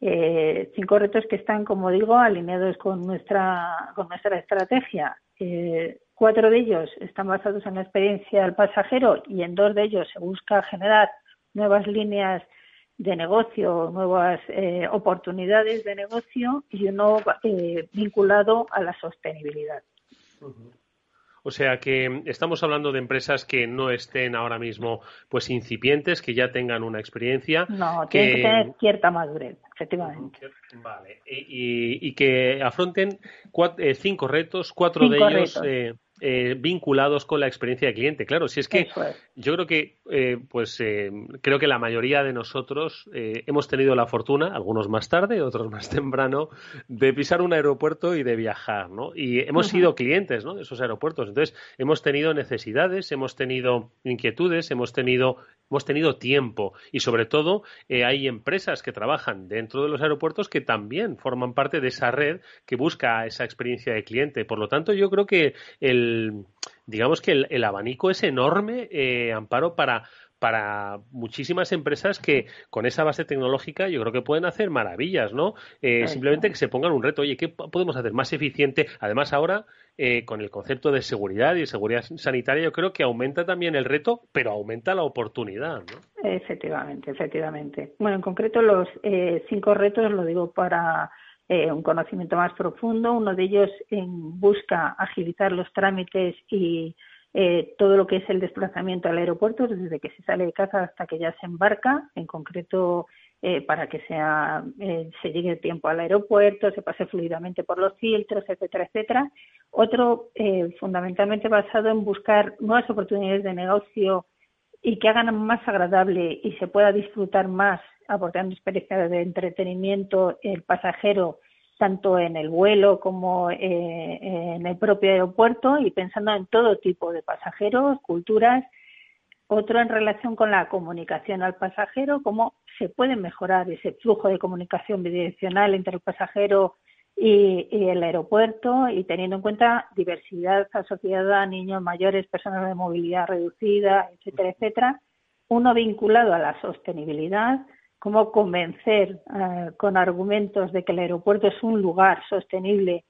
I: Eh, cinco retos que están, como digo, alineados con nuestra, con nuestra estrategia. cuatro de ellos están basados en la experiencia del pasajero y en dos de ellos se busca generar nuevas líneas de negocio, nuevas eh, oportunidades de negocio y uno eh, vinculado a la sostenibilidad.
F: O sea que estamos hablando de empresas que no estén ahora mismo pues incipientes, que ya tengan una experiencia.
I: No, que... tienen que tener cierta madurez, efectivamente.
F: Vale, y, que afronten eh, cinco retos, cuatro de ellos eh, vinculados con la experiencia de cliente. Claro, si es que yo creo que, eh, pues, eh, creo que la mayoría de nosotros hemos tenido la fortuna, algunos más tarde, otros más temprano, de pisar un aeropuerto y de viajar, ¿no? Y hemos sido clientes, ¿no? De esos aeropuertos. Entonces, hemos tenido necesidades, hemos tenido inquietudes, hemos tenido hemos tenido tiempo y sobre todo hay empresas que trabajan dentro de los aeropuertos que también forman parte de esa red que busca esa experiencia de cliente. Por lo tanto, yo creo que el digamos que el, abanico es enorme, eh, Amparo, para, para muchísimas empresas que con esa base tecnológica yo creo que pueden hacer maravillas, ¿no? Eh, simplemente que se pongan un reto, oye, ¿qué podemos hacer más eficiente? Además ahora, eh, con el concepto de seguridad y seguridad sanitaria, yo creo que aumenta también el reto, pero aumenta la oportunidad, ¿no?
I: Efectivamente, efectivamente. Bueno, en concreto los cinco retos, lo digo para eh, un conocimiento más profundo. Uno de ellos en busca agilizar los trámites y eh, todo lo que es el desplazamiento al aeropuerto, desde que se sale de casa hasta que ya se embarca, en concreto eh, para que sea, se llegue el tiempo al aeropuerto, se pase fluidamente por los filtros, etcétera, etcétera. Otro fundamentalmente basado en buscar nuevas oportunidades de negocio y que hagan más agradable y se pueda disfrutar más aportando experiencia de entretenimiento el pasajero tanto en el vuelo como eh, en el propio aeropuerto y pensando en todo tipo de pasajeros, culturas. Otro en relación con la comunicación al pasajero, cómo se puede mejorar ese flujo de comunicación bidireccional entre el pasajero y, el aeropuerto y teniendo en cuenta diversidad asociada a niños mayores, personas de movilidad reducida, etcétera, etcétera. Uno vinculado a la sostenibilidad, cómo convencer eh, con argumentos de que el aeropuerto es un lugar sostenible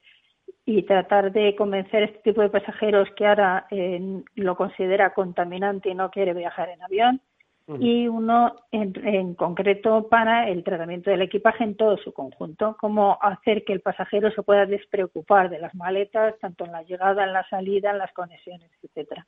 I: y tratar de convencer a este tipo de pasajeros que ahora eh, lo considera contaminante y no quiere viajar en avión. Y uno en, concreto para el tratamiento del equipaje en todo su conjunto, cómo hacer que el pasajero se pueda despreocupar de las maletas, tanto en la llegada, en la salida, en las conexiones, etcétera.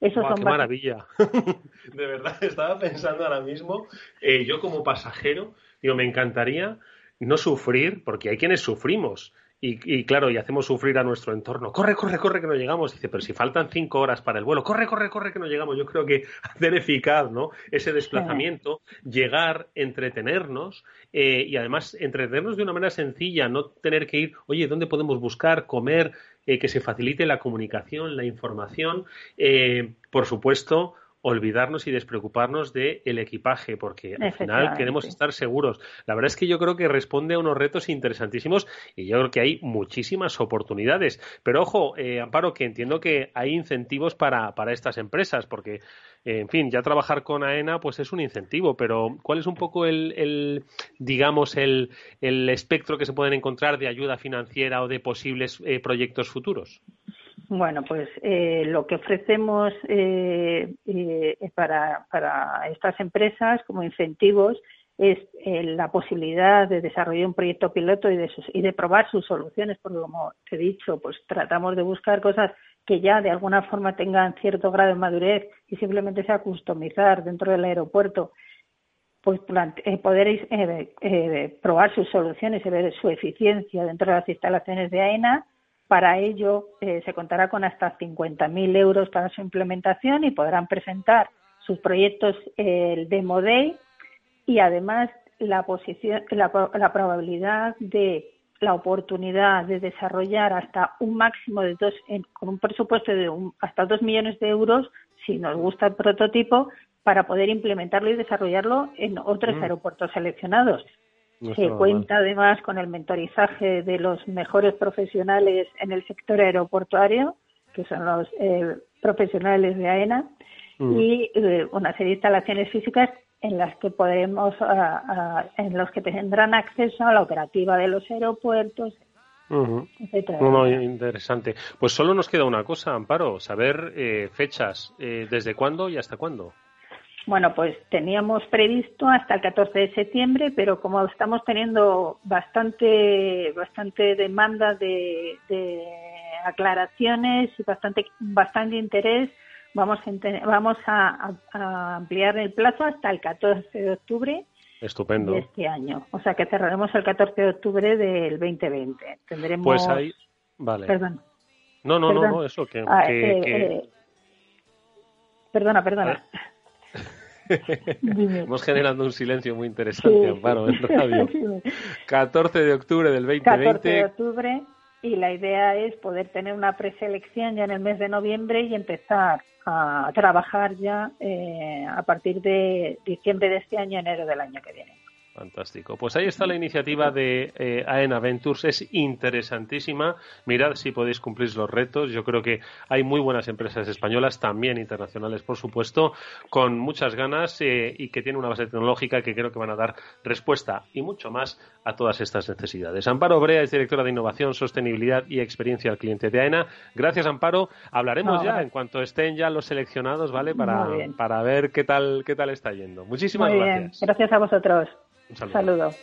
F: Eso qué maravilla. de verdad, estaba pensando ahora mismo, eh, yo como pasajero, digo, me encantaría no sufrir, porque hay quienes sufrimos. Y, claro, y hacemos sufrir a nuestro entorno. Corre, corre, corre que no llegamos. Dice, pero si faltan cinco horas para el vuelo, corre, corre, corre que no llegamos. Yo creo que hacer eficaz, ¿no? Ese desplazamiento, llegar, entretenernos eh, y además entretenernos de una manera sencilla, no tener que ir, oye, ¿dónde podemos buscar, comer? Eh, que se facilite la comunicación, la información, eh, por supuesto, olvidarnos y despreocuparnos del el equipaje, porque al final queremos estar seguros. La verdad es que yo creo que responde a unos retos interesantísimos y yo creo que hay muchísimas oportunidades. Pero ojo, eh, Amparo, que entiendo que hay incentivos para, para estas empresas, porque, en fin, ya trabajar con AENA pues es un incentivo, pero ¿cuál es un poco el, el digamos, el, el espectro que se pueden encontrar de ayuda financiera o de posibles eh, proyectos futuros?
I: Bueno, pues eh, lo que ofrecemos eh, eh, para, para, estas empresas como incentivos es la posibilidad de desarrollar un proyecto piloto y de, y de probar sus soluciones, porque como te he dicho, pues tratamos de buscar cosas que ya de alguna forma tengan cierto grado de madurez y simplemente sea customizar dentro del aeropuerto pues eh, poder eh, eh, probar sus soluciones y ver su eficiencia dentro de las instalaciones de AENA. Para ello se contará con hasta 50.000 euros para su implementación y podrán presentar sus proyectos el Demo Day y además la, posición, la, probabilidad de la oportunidad de desarrollar hasta un máximo de dos, con un presupuesto de hasta dos millones de euros, si nos gusta el prototipo, para poder implementarlo y desarrollarlo en otros mm. aeropuertos seleccionados. Se cuenta además con el mentorizaje de los mejores profesionales en el sector aeroportuario, que son los eh, profesionales de AENA, mm. y eh, una serie de instalaciones físicas en las que podemos, en los que tendrán acceso a la operativa de los aeropuertos,
F: interesante. Pues solo nos queda una cosa, Amparo, saber eh, fechas, desde cuándo y hasta cuándo.
I: Bueno, pues teníamos previsto hasta el 14 de septiembre, pero como estamos teniendo bastante, bastante demanda de, aclaraciones y bastante, bastante interés, vamos, a, vamos a, ampliar el plazo hasta el 14 de octubre
F: Estupendo.
I: de este año. O sea que cerraremos el 14 de octubre del 2020. Tendremos.
F: Pues ahí, vale. Perdón. No, no, no, eso que. Ah, eh, eh,
I: perdona, perdona. Ah.
F: Hemos generando un silencio muy interesante, Amparo, en radio. 14 de octubre del 2020. 14
I: de octubre y la idea es poder tener una preselección ya en el mes de noviembre y empezar a trabajar ya eh, a partir de diciembre de este año, enero del año que viene.
F: Fantástico. Pues ahí está la iniciativa de eh, AENA Ventures. Es interesantísima. Mirad si podéis cumplir los retos. Yo creo que hay muy buenas empresas españolas, también internacionales, por supuesto, con muchas ganas eh, y que tienen una base tecnológica que creo que van a dar respuesta y mucho más a todas estas necesidades. Amparo Brea es directora de Innovación, Sostenibilidad y Experiencia al Cliente de AENA. Gracias, Amparo. Hablaremos ya en cuanto estén ya los seleccionados, ¿vale? Para, para ver qué tal, qué tal está yendo. Muchísimas gracias.
I: Gracias a vosotros. Un saludo.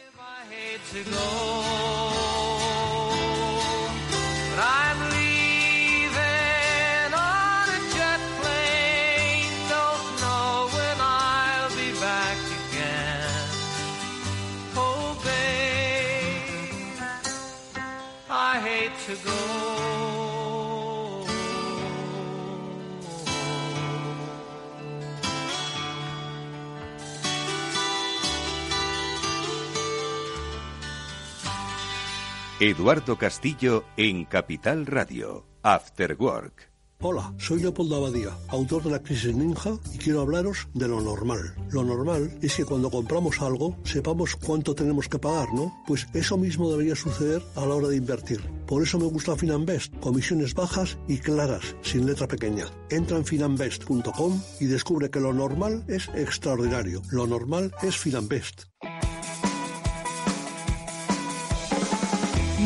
B: Eduardo Castillo en Capital Radio, After Work.
J: Hola, soy Leopoldo Abadía, autor de La Crisis Ninja, y quiero hablaros de lo normal. Lo normal es que cuando compramos algo sepamos cuánto tenemos que pagar, ¿no? Pues eso mismo debería suceder a la hora de invertir. Por eso me gusta Finanbest, comisiones bajas y claras, sin letra pequeña. Entra en finanbest.com y descubre que lo normal es extraordinario. Lo normal es Finanbest.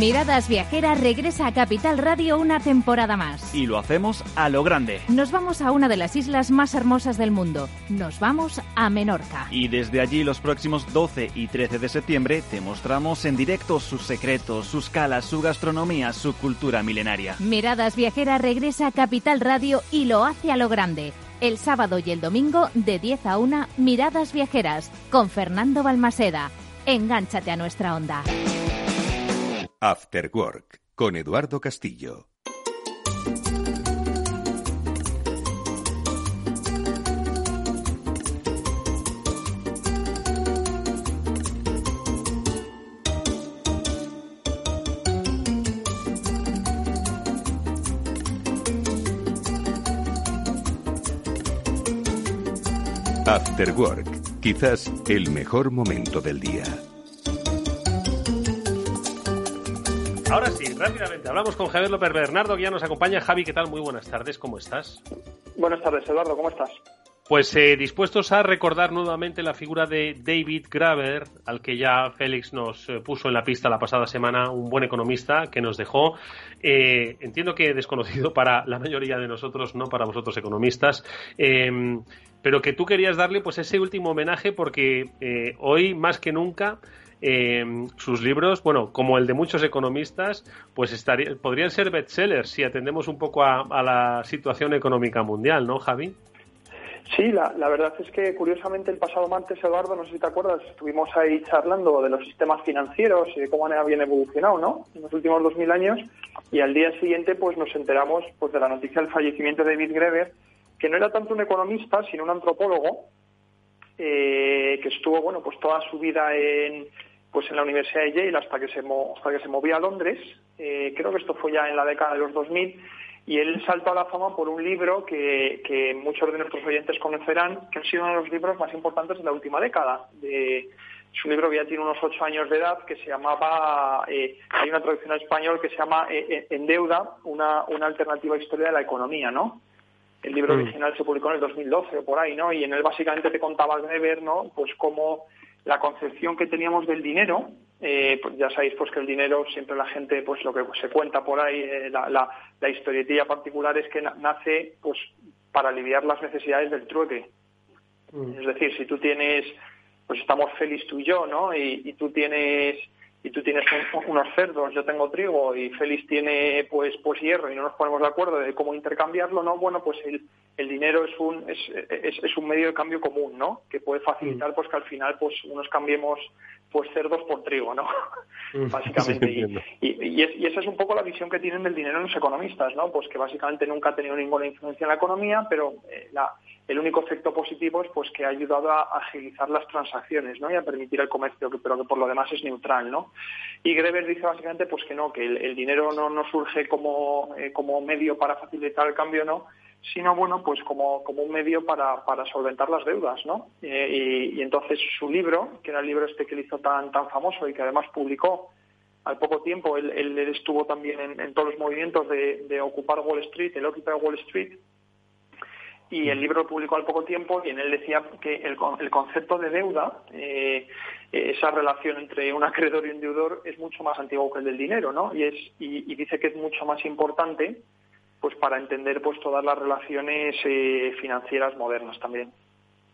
K: Miradas Viajeras regresa a Capital Radio una temporada más.
L: Y lo hacemos a lo grande.
K: Nos vamos a una de las islas más hermosas del mundo. Nos vamos a Menorca.
L: Y desde allí los próximos 12 y 13 de septiembre te mostramos en directo sus secretos, sus calas, su gastronomía, su cultura milenaria.
K: Miradas Viajeras regresa a Capital Radio y lo hace a lo grande. El sábado y el domingo de 10 a 1 Miradas Viajeras con Fernando Balmaseda. Engánchate a nuestra onda.
B: After Work con Eduardo Castillo. After Work, quizás el mejor momento del día.
F: Ahora sí, rápidamente, hablamos con Javier López Bernardo, que ya nos acompaña. Javi, ¿qué tal? Muy buenas tardes, ¿cómo estás?
M: Buenas tardes, Eduardo, ¿cómo estás?
F: Pues eh, dispuestos a recordar nuevamente la figura de David Graver, al que ya Félix nos eh, puso en la pista la pasada semana, un buen economista que nos dejó, eh, entiendo que desconocido para la mayoría de nosotros, no para vosotros economistas, em, pero que tú querías darle pues ese último homenaje porque hoy más que nunca eh, sus libros, bueno, como el de muchos economistas, pues estaría, podrían ser bestsellers si atendemos un poco a, la situación económica mundial, ¿no, Javi?
M: Sí, la, la, verdad es que curiosamente el pasado martes, Eduardo, no sé si te acuerdas, estuvimos ahí charlando de los sistemas financieros y de cómo habían evolucionado, ¿no? En los últimos 2000 años y al día siguiente pues nos enteramos pues de la noticia del fallecimiento de David Greber, que no era tanto un economista, sino un antropólogo eh, que estuvo, bueno, pues toda su vida en pues en la Universidad de Yale hasta que se, hasta que se movía a Londres. Eh, creo que esto fue ya en la década de los 2000 y él saltó a la fama por un libro que, muchos de nuestros oyentes conocerán, que ha sido uno de los libros más importantes de la última década. De, su libro ya tiene unos ocho años de edad, que se llamaba, eh, hay una traducción al español que se llama eh, eh, En deuda, una, una alternativa historia de la economía, ¿no? El libro mm. original se publicó en el 2012 o por ahí, ¿no? Y en él básicamente te contaba Greber, ¿no? Pues cómo la concepción que teníamos del dinero, eh, pues ya sabéis pues que el dinero siempre la gente pues lo que se cuenta por ahí eh, la, la, historietilla particular es que nace pues para aliviar las necesidades del trueque mm. es decir si tú tienes pues estamos feliz tú y yo no y, tú tienes y tú tienes unos cerdos, yo tengo trigo y Félix tiene pues pues hierro y no nos ponemos de acuerdo de cómo intercambiarlo, ¿no? Bueno, pues el, el dinero es un es, es, un medio de cambio común, ¿no? Que puede facilitar mm. pues que al final pues unos cambiemos pues cerdos por trigo, ¿no? Básicamente. y, y, esa es un poco la visión que tienen del dinero los economistas, ¿no? Pues que básicamente nunca ha tenido ninguna influencia en la economía, pero eh, la, el único efecto positivo es pues que ha ayudado a agilizar las transacciones, ¿no? Y a permitir el comercio, pero que por lo demás es neutral, ¿no? Y Greber dice básicamente pues que no, que el, dinero no, no surge como, eh, como medio para facilitar el cambio, ¿no? Sino bueno, pues como, como un medio para, para solventar las deudas, ¿no? Eh, y, entonces su libro, que era el libro este que le hizo tan, tan famoso y que además publicó al poco tiempo, él, él estuvo también en, todos los movimientos de, ocupar Wall Street, el Occupy Wall Street, y el libro lo publicó al poco tiempo y en él decía que el, el concepto de deuda, eh, esa relación entre un acreedor y un deudor es mucho más antiguo que el del dinero, ¿no? Y, es, y dice que es mucho más importante pues para entender pues todas las relaciones eh, financieras modernas también.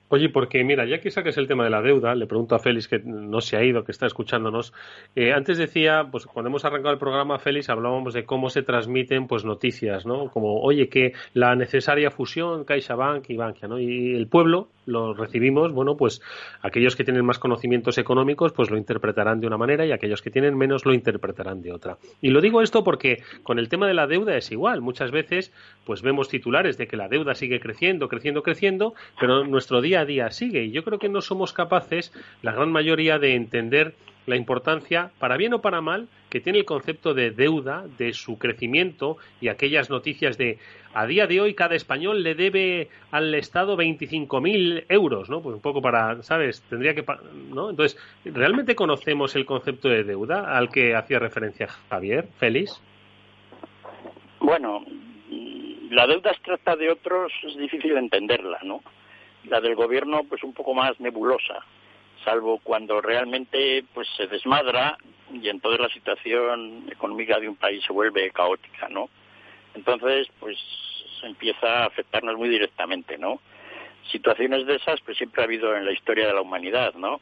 F: Oye, porque mira, ya que saques el tema de la deuda, le pregunto a Félix que no se ha ido, que está escuchándonos. Eh, antes decía, pues cuando hemos arrancado el programa, Félix, hablábamos de cómo se transmiten pues noticias, ¿no? Como, oye, que la necesaria fusión CaixaBank y Bankia, ¿no? Y el pueblo lo recibimos, bueno, pues aquellos que tienen más conocimientos económicos, pues lo interpretarán de una manera y aquellos que tienen menos lo interpretarán de otra. Y lo digo esto porque con el tema de la deuda es igual. Muchas veces, pues vemos titulares de que la deuda sigue creciendo, creciendo, creciendo, pero nuestro día a día sigue. Y yo creo que no somos capaces, la gran mayoría, de entender la importancia, para bien o para mal, que tiene el concepto de deuda, de su crecimiento y aquellas noticias de a día de hoy cada español le debe al Estado 25.000 euros, ¿no? Pues un poco para, ¿sabes? Tendría que, ¿no? Entonces, ¿realmente conocemos el concepto de deuda al que hacía referencia Javier, Félix?
G: Bueno, la deuda abstracta de otros es difícil entenderla, ¿no? La del gobierno, pues un poco más nebulosa, salvo cuando realmente pues se desmadra y entonces la situación económica de un país se vuelve caótica, ¿no? Entonces, pues empieza a afectarnos muy directamente, ¿no? Situaciones de esas, pues siempre ha habido en la historia de la humanidad, ¿no?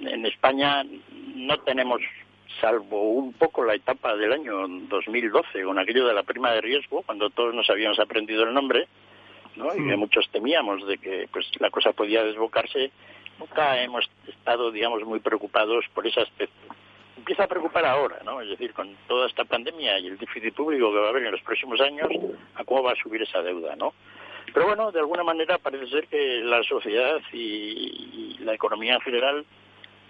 G: En España no tenemos, salvo un poco la etapa del año 2012, con aquello de la prima de riesgo, cuando todos nos habíamos aprendido el nombre, ¿no? Y que muchos temíamos de que pues la cosa podía desbocarse, nunca hemos estado, digamos, muy preocupados por ese aspecto empieza a preocupar ahora, ¿no? Es decir, con toda esta pandemia y el déficit público que va a haber en los próximos años, a cómo va a subir esa deuda, ¿no? Pero bueno, de alguna manera parece ser que la sociedad y, la economía en general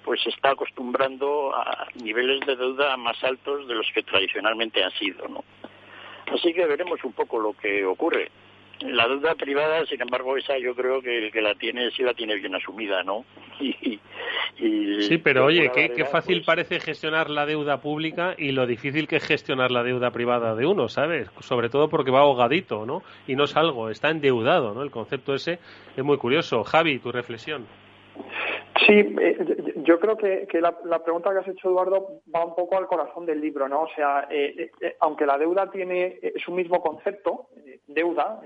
G: pues se está acostumbrando a niveles de deuda más altos de los que tradicionalmente han sido, ¿no? Así que veremos un poco lo que ocurre. La deuda privada, sin embargo, esa yo creo que el que la tiene sí la tiene bien asumida, ¿no?
F: Y, sí, pero oye, qué, fácil pues parece gestionar la deuda pública y lo difícil que es gestionar la deuda privada de uno, ¿sabes? Sobre todo porque va ahogadito, ¿no? Y no es algo, está endeudado, ¿no? El concepto ese es muy curioso. Javi, tu reflexión.
M: Sí, eh, yo creo que, la, pregunta que has hecho, Eduardo, va un poco al corazón del libro, ¿no? O sea, eh, eh, aunque la deuda tiene es un mismo concepto, deuda,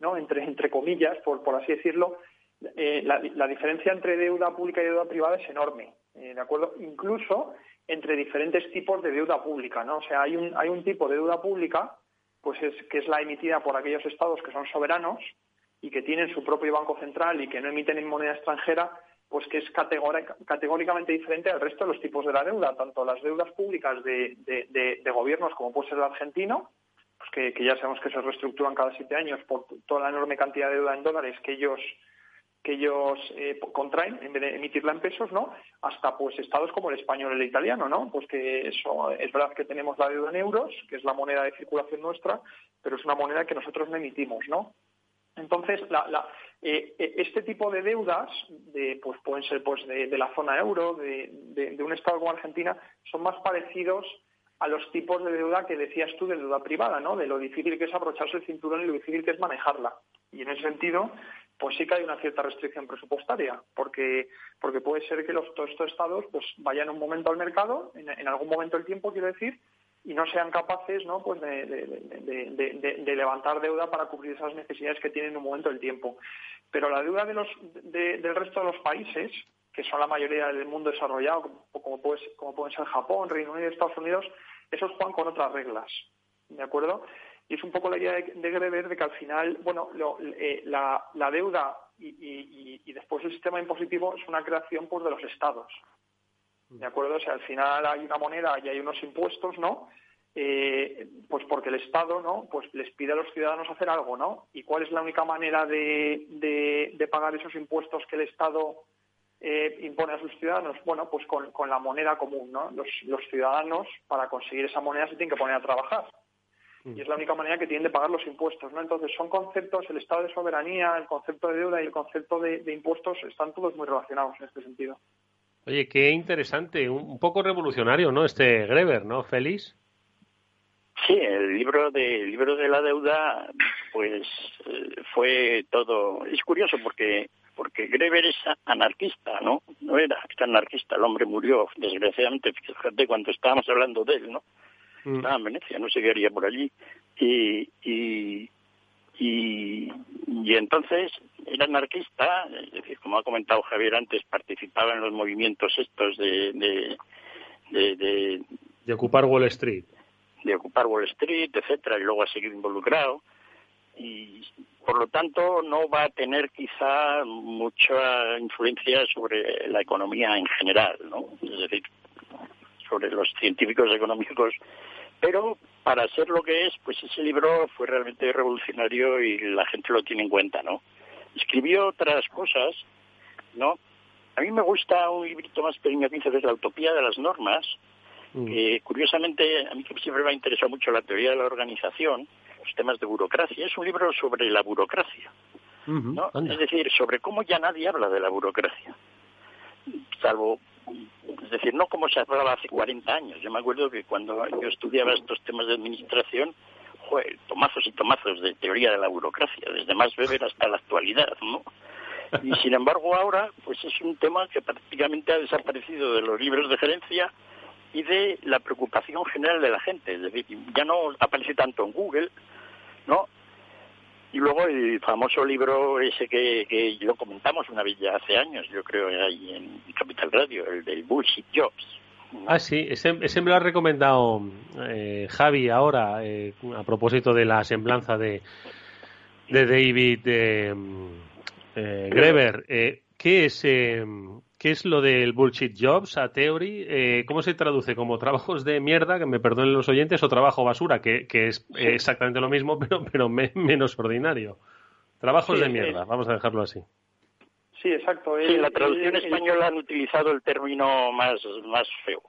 M: ¿no? Entre entre comillas, por por así decirlo, la, diferencia entre deuda pública y deuda privada es enorme, ¿de acuerdo? Incluso entre diferentes tipos de deuda pública, ¿no? O sea, hay un hay un tipo de deuda pública, pues es que es la emitida por aquellos estados que son soberanos y que tienen su propio banco central y que no emiten en moneda extranjera, pues que es categóricamente diferente al resto de los tipos de la deuda, tanto las deudas públicas de, gobiernos como puede ser el argentino, pues que, ya sabemos que se reestructuran cada siete años por toda la enorme cantidad de deuda en dólares que ellos que ellos eh, contraen en vez de emitirla en pesos, ¿no? Hasta pues estados como el español y el italiano, ¿no? Pues que eso es verdad que tenemos la deuda en euros, que es la moneda de circulación nuestra, pero es una moneda que nosotros no emitimos, ¿no? Entonces, eh, eh, este tipo de deudas, de, pues pueden ser pues de, la zona euro, de, un estado como Argentina, son más parecidos a los tipos de deuda que decías tú de deuda privada, ¿no? De lo difícil que es abrocharse el cinturón y lo difícil que es manejarla. Y en ese sentido, pues sí que hay una cierta restricción presupuestaria, porque, porque puede ser que los, todos estos estados pues vayan un momento al mercado, en, en algún momento del tiempo, quiero decir, y no sean capaces ¿no? Pues de, levantar deuda para cubrir esas necesidades que tienen en un momento del tiempo. Pero la deuda de los, del resto de los países, que son la mayoría del mundo desarrollado, como, como, como pueden ser Japón, Reino Unido y Estados Unidos, esos juegan con otras reglas. ¿De acuerdo? Y es un poco la idea de, Greber de que al final, bueno, eh, la, deuda y, y, después el sistema impositivo es una creación pues, de los estados. ¿De acuerdo? O sea, al final hay una moneda y hay unos impuestos, ¿no? Eh, pues porque el Estado, ¿no? Pues les pide a los ciudadanos hacer algo, ¿no? ¿Y cuál es la única manera de, de, pagar esos impuestos que el Estado eh, impone a sus ciudadanos? Bueno, pues con, con la moneda común, ¿no? Los, ciudadanos, para conseguir esa moneda, se tienen que poner a trabajar. Y es la única manera que tienen de pagar los impuestos, ¿no? Entonces, son conceptos, el Estado de soberanía, el concepto de deuda y el concepto de impuestos están todos muy relacionados en este sentido.
F: Oye, qué interesante, un poco revolucionario, ¿no? Este Greber, ¿no, Félix?
G: Sí, el libro de libro de la deuda, pues eh, fue todo. Es curioso porque porque Greber es anarquista, ¿no? No era anarquista, el hombre murió, desgraciadamente, fíjate cuando estábamos hablando de él, ¿no? Mm. Estaba en Venecia, no sé qué haría por allí. Y, y, y, y entonces era anarquista, es decir, como ha comentado Javier antes, participaba en los movimientos estos de, de,
F: de, de, ocupar Wall Street.
G: De ocupar Wall Street, etcétera, y luego ha seguido involucrado. Y por lo tanto no va a tener quizá mucha influencia sobre la economía en general, ¿no? Es decir, sobre los científicos económicos pero para ser lo que es, pues ese libro fue realmente revolucionario y la gente lo tiene en cuenta, ¿no? Escribió otras cosas, ¿no? A mí me gusta un librito más pequeño que es La Utopía de las Normas, mm. que curiosamente a mí siempre me ha interesado mucho la teoría de la organización, los temas de burocracia. Es un libro sobre la burocracia, ¿no? Es decir, sobre cómo ya nadie habla de la burocracia, salvo decir, no como se hablaba hace 40 años. Yo me acuerdo que cuando yo estudiaba estos temas de administración, tomazos y tomazos de teoría de la burocracia, desde más Weber hasta la actualidad, ¿no? Y sin embargo ahora, pues es un tema que prácticamente ha desaparecido de los libros de gerencia y de la preocupación general de la gente. Es decir, ya no aparece tanto en Google, ¿no? Y luego el famoso libro ese que, que lo comentamos una vez ya hace años, yo creo, ahí en Capital Radio, el del Bullshit Jobs.
F: Ah, sí, ese, ese me lo ha recomendado eh, Javi ahora, eh, a propósito de la semblanza de, de David eh, Greber. ¿Qué es ¿Qué es lo del bullshit jobs a theory? Eh, ¿Cómo se traduce? ¿Como trabajos de mierda, que me perdonen los oyentes, o trabajo basura, que, es exactamente lo mismo, pero, pero menos ordinario? Trabajos de mierda, vamos a dejarlo así.
M: Sí, exacto.
G: Sí, en la traducción española han utilizado el término más, más feo.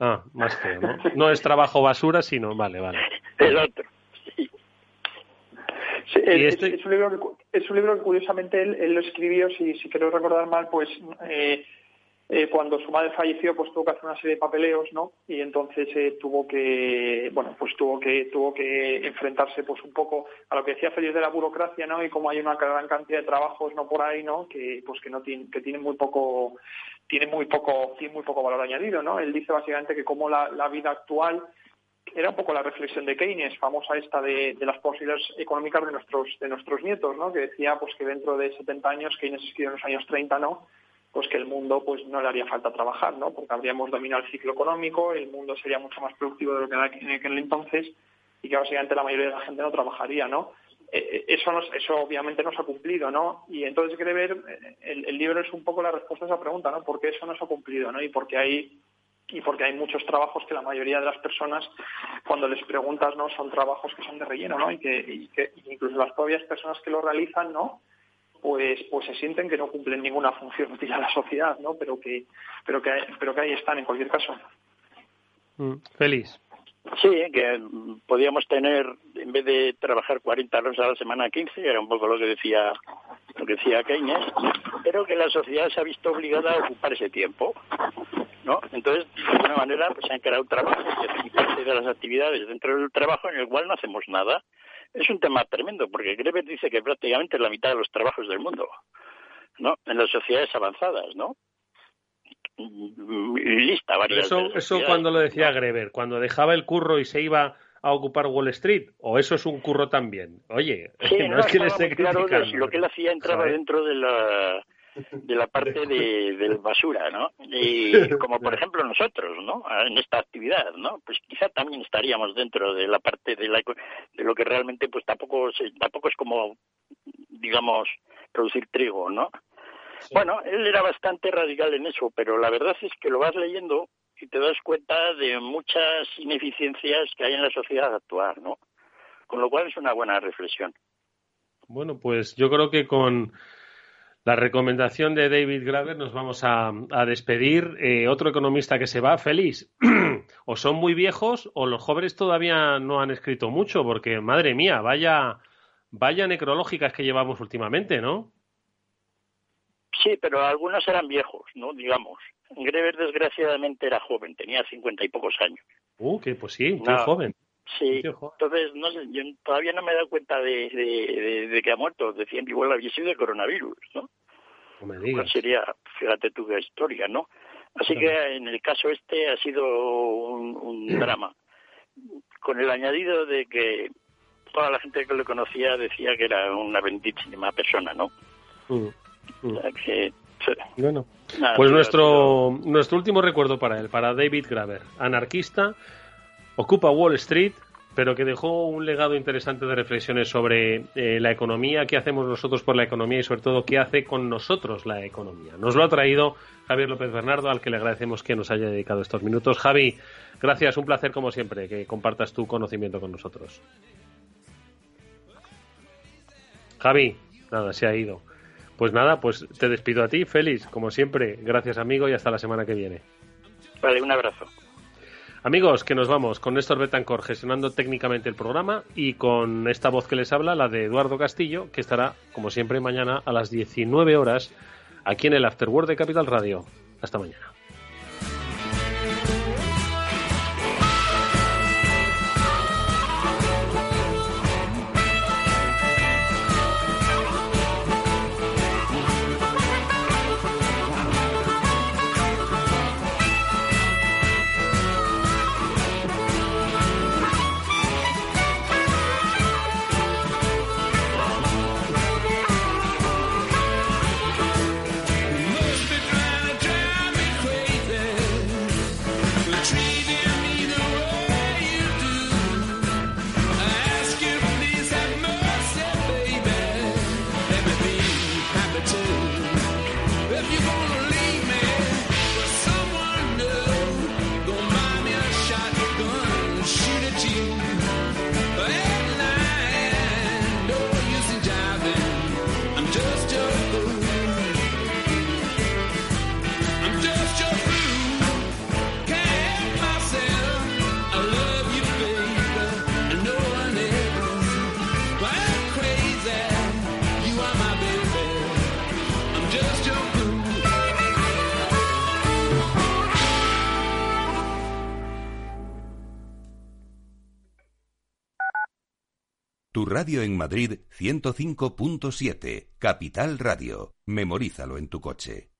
F: Ah, más feo, ¿no? No es trabajo basura, sino... Vale, vale.
G: El otro, sí.
M: Este es, un libro que, es un libro que curiosamente él, lo escribió, si, si quiero recordar mal, pues eh, eh, cuando su madre falleció, pues tuvo que hacer una serie de papeleos, ¿no? Y entonces eh, tuvo que, bueno, pues tuvo que tuvo que enfrentarse, pues un poco a lo que decía Félix de la burocracia, ¿no? Y como hay una gran cantidad de trabajos, no por ahí, ¿no? Que pues que no tienen, que tienen muy poco tiene muy poco tiene muy poco valor añadido, ¿no? Él dice básicamente que como la, la vida actual era un poco la reflexión de Keynes, famosa esta de, las posibilidades económicas de nuestros, de nuestros nietos, ¿no? Que decía pues que dentro de 70 años, Keynes escribió en los años 30, ¿no? Pues que el mundo pues no le haría falta trabajar, ¿no? Porque habríamos dominado el ciclo económico, el mundo sería mucho más productivo de lo que era en aquel entonces y que básicamente la mayoría de la gente no trabajaría, ¿no? eh, eso, eso obviamente no se ha cumplido, ¿no? Y entonces Greber, el, el, libro es un poco la respuesta a esa pregunta, ¿no? ¿Por qué eso no se ha cumplido, ¿no? Y porque hay y porque hay muchos trabajos que la mayoría de las personas cuando les preguntas no son trabajos que son de relleno no y que, incluso las propias personas que lo realizan no pues pues se sienten que no cumplen ninguna función útil a la sociedad no pero que pero que pero que ahí están en cualquier caso.
F: Mm, feliz
G: Sí, que podíamos tener, en vez de trabajar 40 horas a la semana, 15, era un poco lo que decía lo que decía Keynes, pero que la sociedad se ha visto obligada a ocupar ese tiempo. ¿No? Entonces, de alguna manera, pues, se han creado trabajos y parte de las actividades dentro del trabajo en el cual no hacemos nada. Es un tema tremendo, porque Greber dice que prácticamente es la mitad de los trabajos del mundo, ¿no? En las sociedades avanzadas, ¿no? Lista varias.
F: Eso, eso cuando lo decía Greber, cuando dejaba el curro y se iba a ocupar Wall Street o eso es un curro también. Oye, no, es que le esté
G: claro lo que él hacía entraba dentro de la de la parte de, de, basura, ¿no? Y como por ejemplo nosotros, ¿no? En esta actividad, ¿no? Pues quizá también estaríamos dentro de la parte de, la, de lo que realmente pues tampoco tampoco es como digamos producir trigo, ¿no? Bueno, él era bastante radical en eso, pero la verdad es que lo vas leyendo y te das cuenta de muchas ineficiencias que hay en la sociedad actual, ¿no? Con lo cual es una buena reflexión.
F: Bueno, pues yo creo que con la recomendación de David Graver nos vamos a, despedir. Eh, otro economista que se va, feliz. o son muy viejos o los jóvenes todavía no han escrito mucho, porque madre mía, vaya, vaya necrológicas que llevamos últimamente, ¿no?
G: Sí, pero algunos eran viejos, ¿no? Digamos. Greber desgraciadamente era joven, tenía cincuenta y pocos años.
F: Uh, que pues sí, muy joven.
G: Sí, entonces no sé, yo todavía no me he dado cuenta de, de, que ha muerto. Decían que igual había sido de coronavirus, ¿no?
F: No me digas.
G: sería, fíjate tú qué historia, ¿no? Así que en el caso este ha sido un, drama. Con el añadido de que toda la gente que lo conocía decía que era una benditísima persona, ¿no?
F: Mm, mm. bueno, pues nuestro, nuestro último recuerdo para él, para David Graver, anarquista, ocupa Wall Street, pero que dejó un legado interesante de reflexiones sobre eh, la economía, qué hacemos nosotros por la economía y sobre todo qué hace con nosotros la economía. Nos lo ha traído Javier López Bernardo, al que le agradecemos que nos haya dedicado estos minutos. Javi, gracias, un placer como siempre que compartas tu conocimiento con nosotros. Javi, nada, se ha ido. Pues nada, pues te despido a ti, Félix, como siempre. Gracias, amigo, y hasta la semana que viene.
G: Vale, un abrazo.
F: Amigos, que nos vamos con Néstor Betancor gestionando técnicamente el programa y con esta voz que les habla, la de Eduardo Castillo, que estará, como siempre, mañana a las 19 horas aquí en el Afterword de Capital Radio. Hasta mañana.
B: Radio en Madrid 105.7, Capital Radio. Memorízalo en tu coche.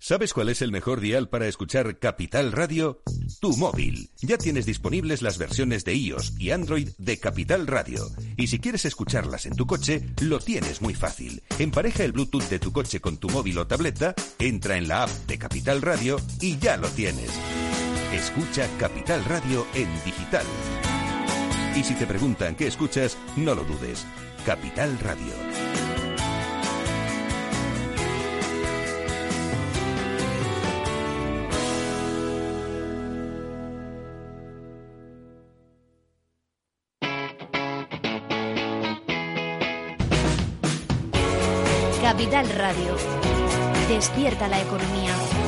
B: ¿Sabes cuál es el mejor dial para escuchar Capital Radio? Tu móvil. Ya tienes disponibles las versiones de iOS y Android de Capital Radio. Y si quieres escucharlas en tu coche, lo tienes muy fácil. Empareja el Bluetooth de tu coche con tu móvil o tableta, entra en la app de Capital Radio y ya lo tienes. Escucha Capital Radio en digital. Y si te preguntan qué escuchas, no lo dudes. Capital Radio.
A: Capital Radio. Despierta la economía.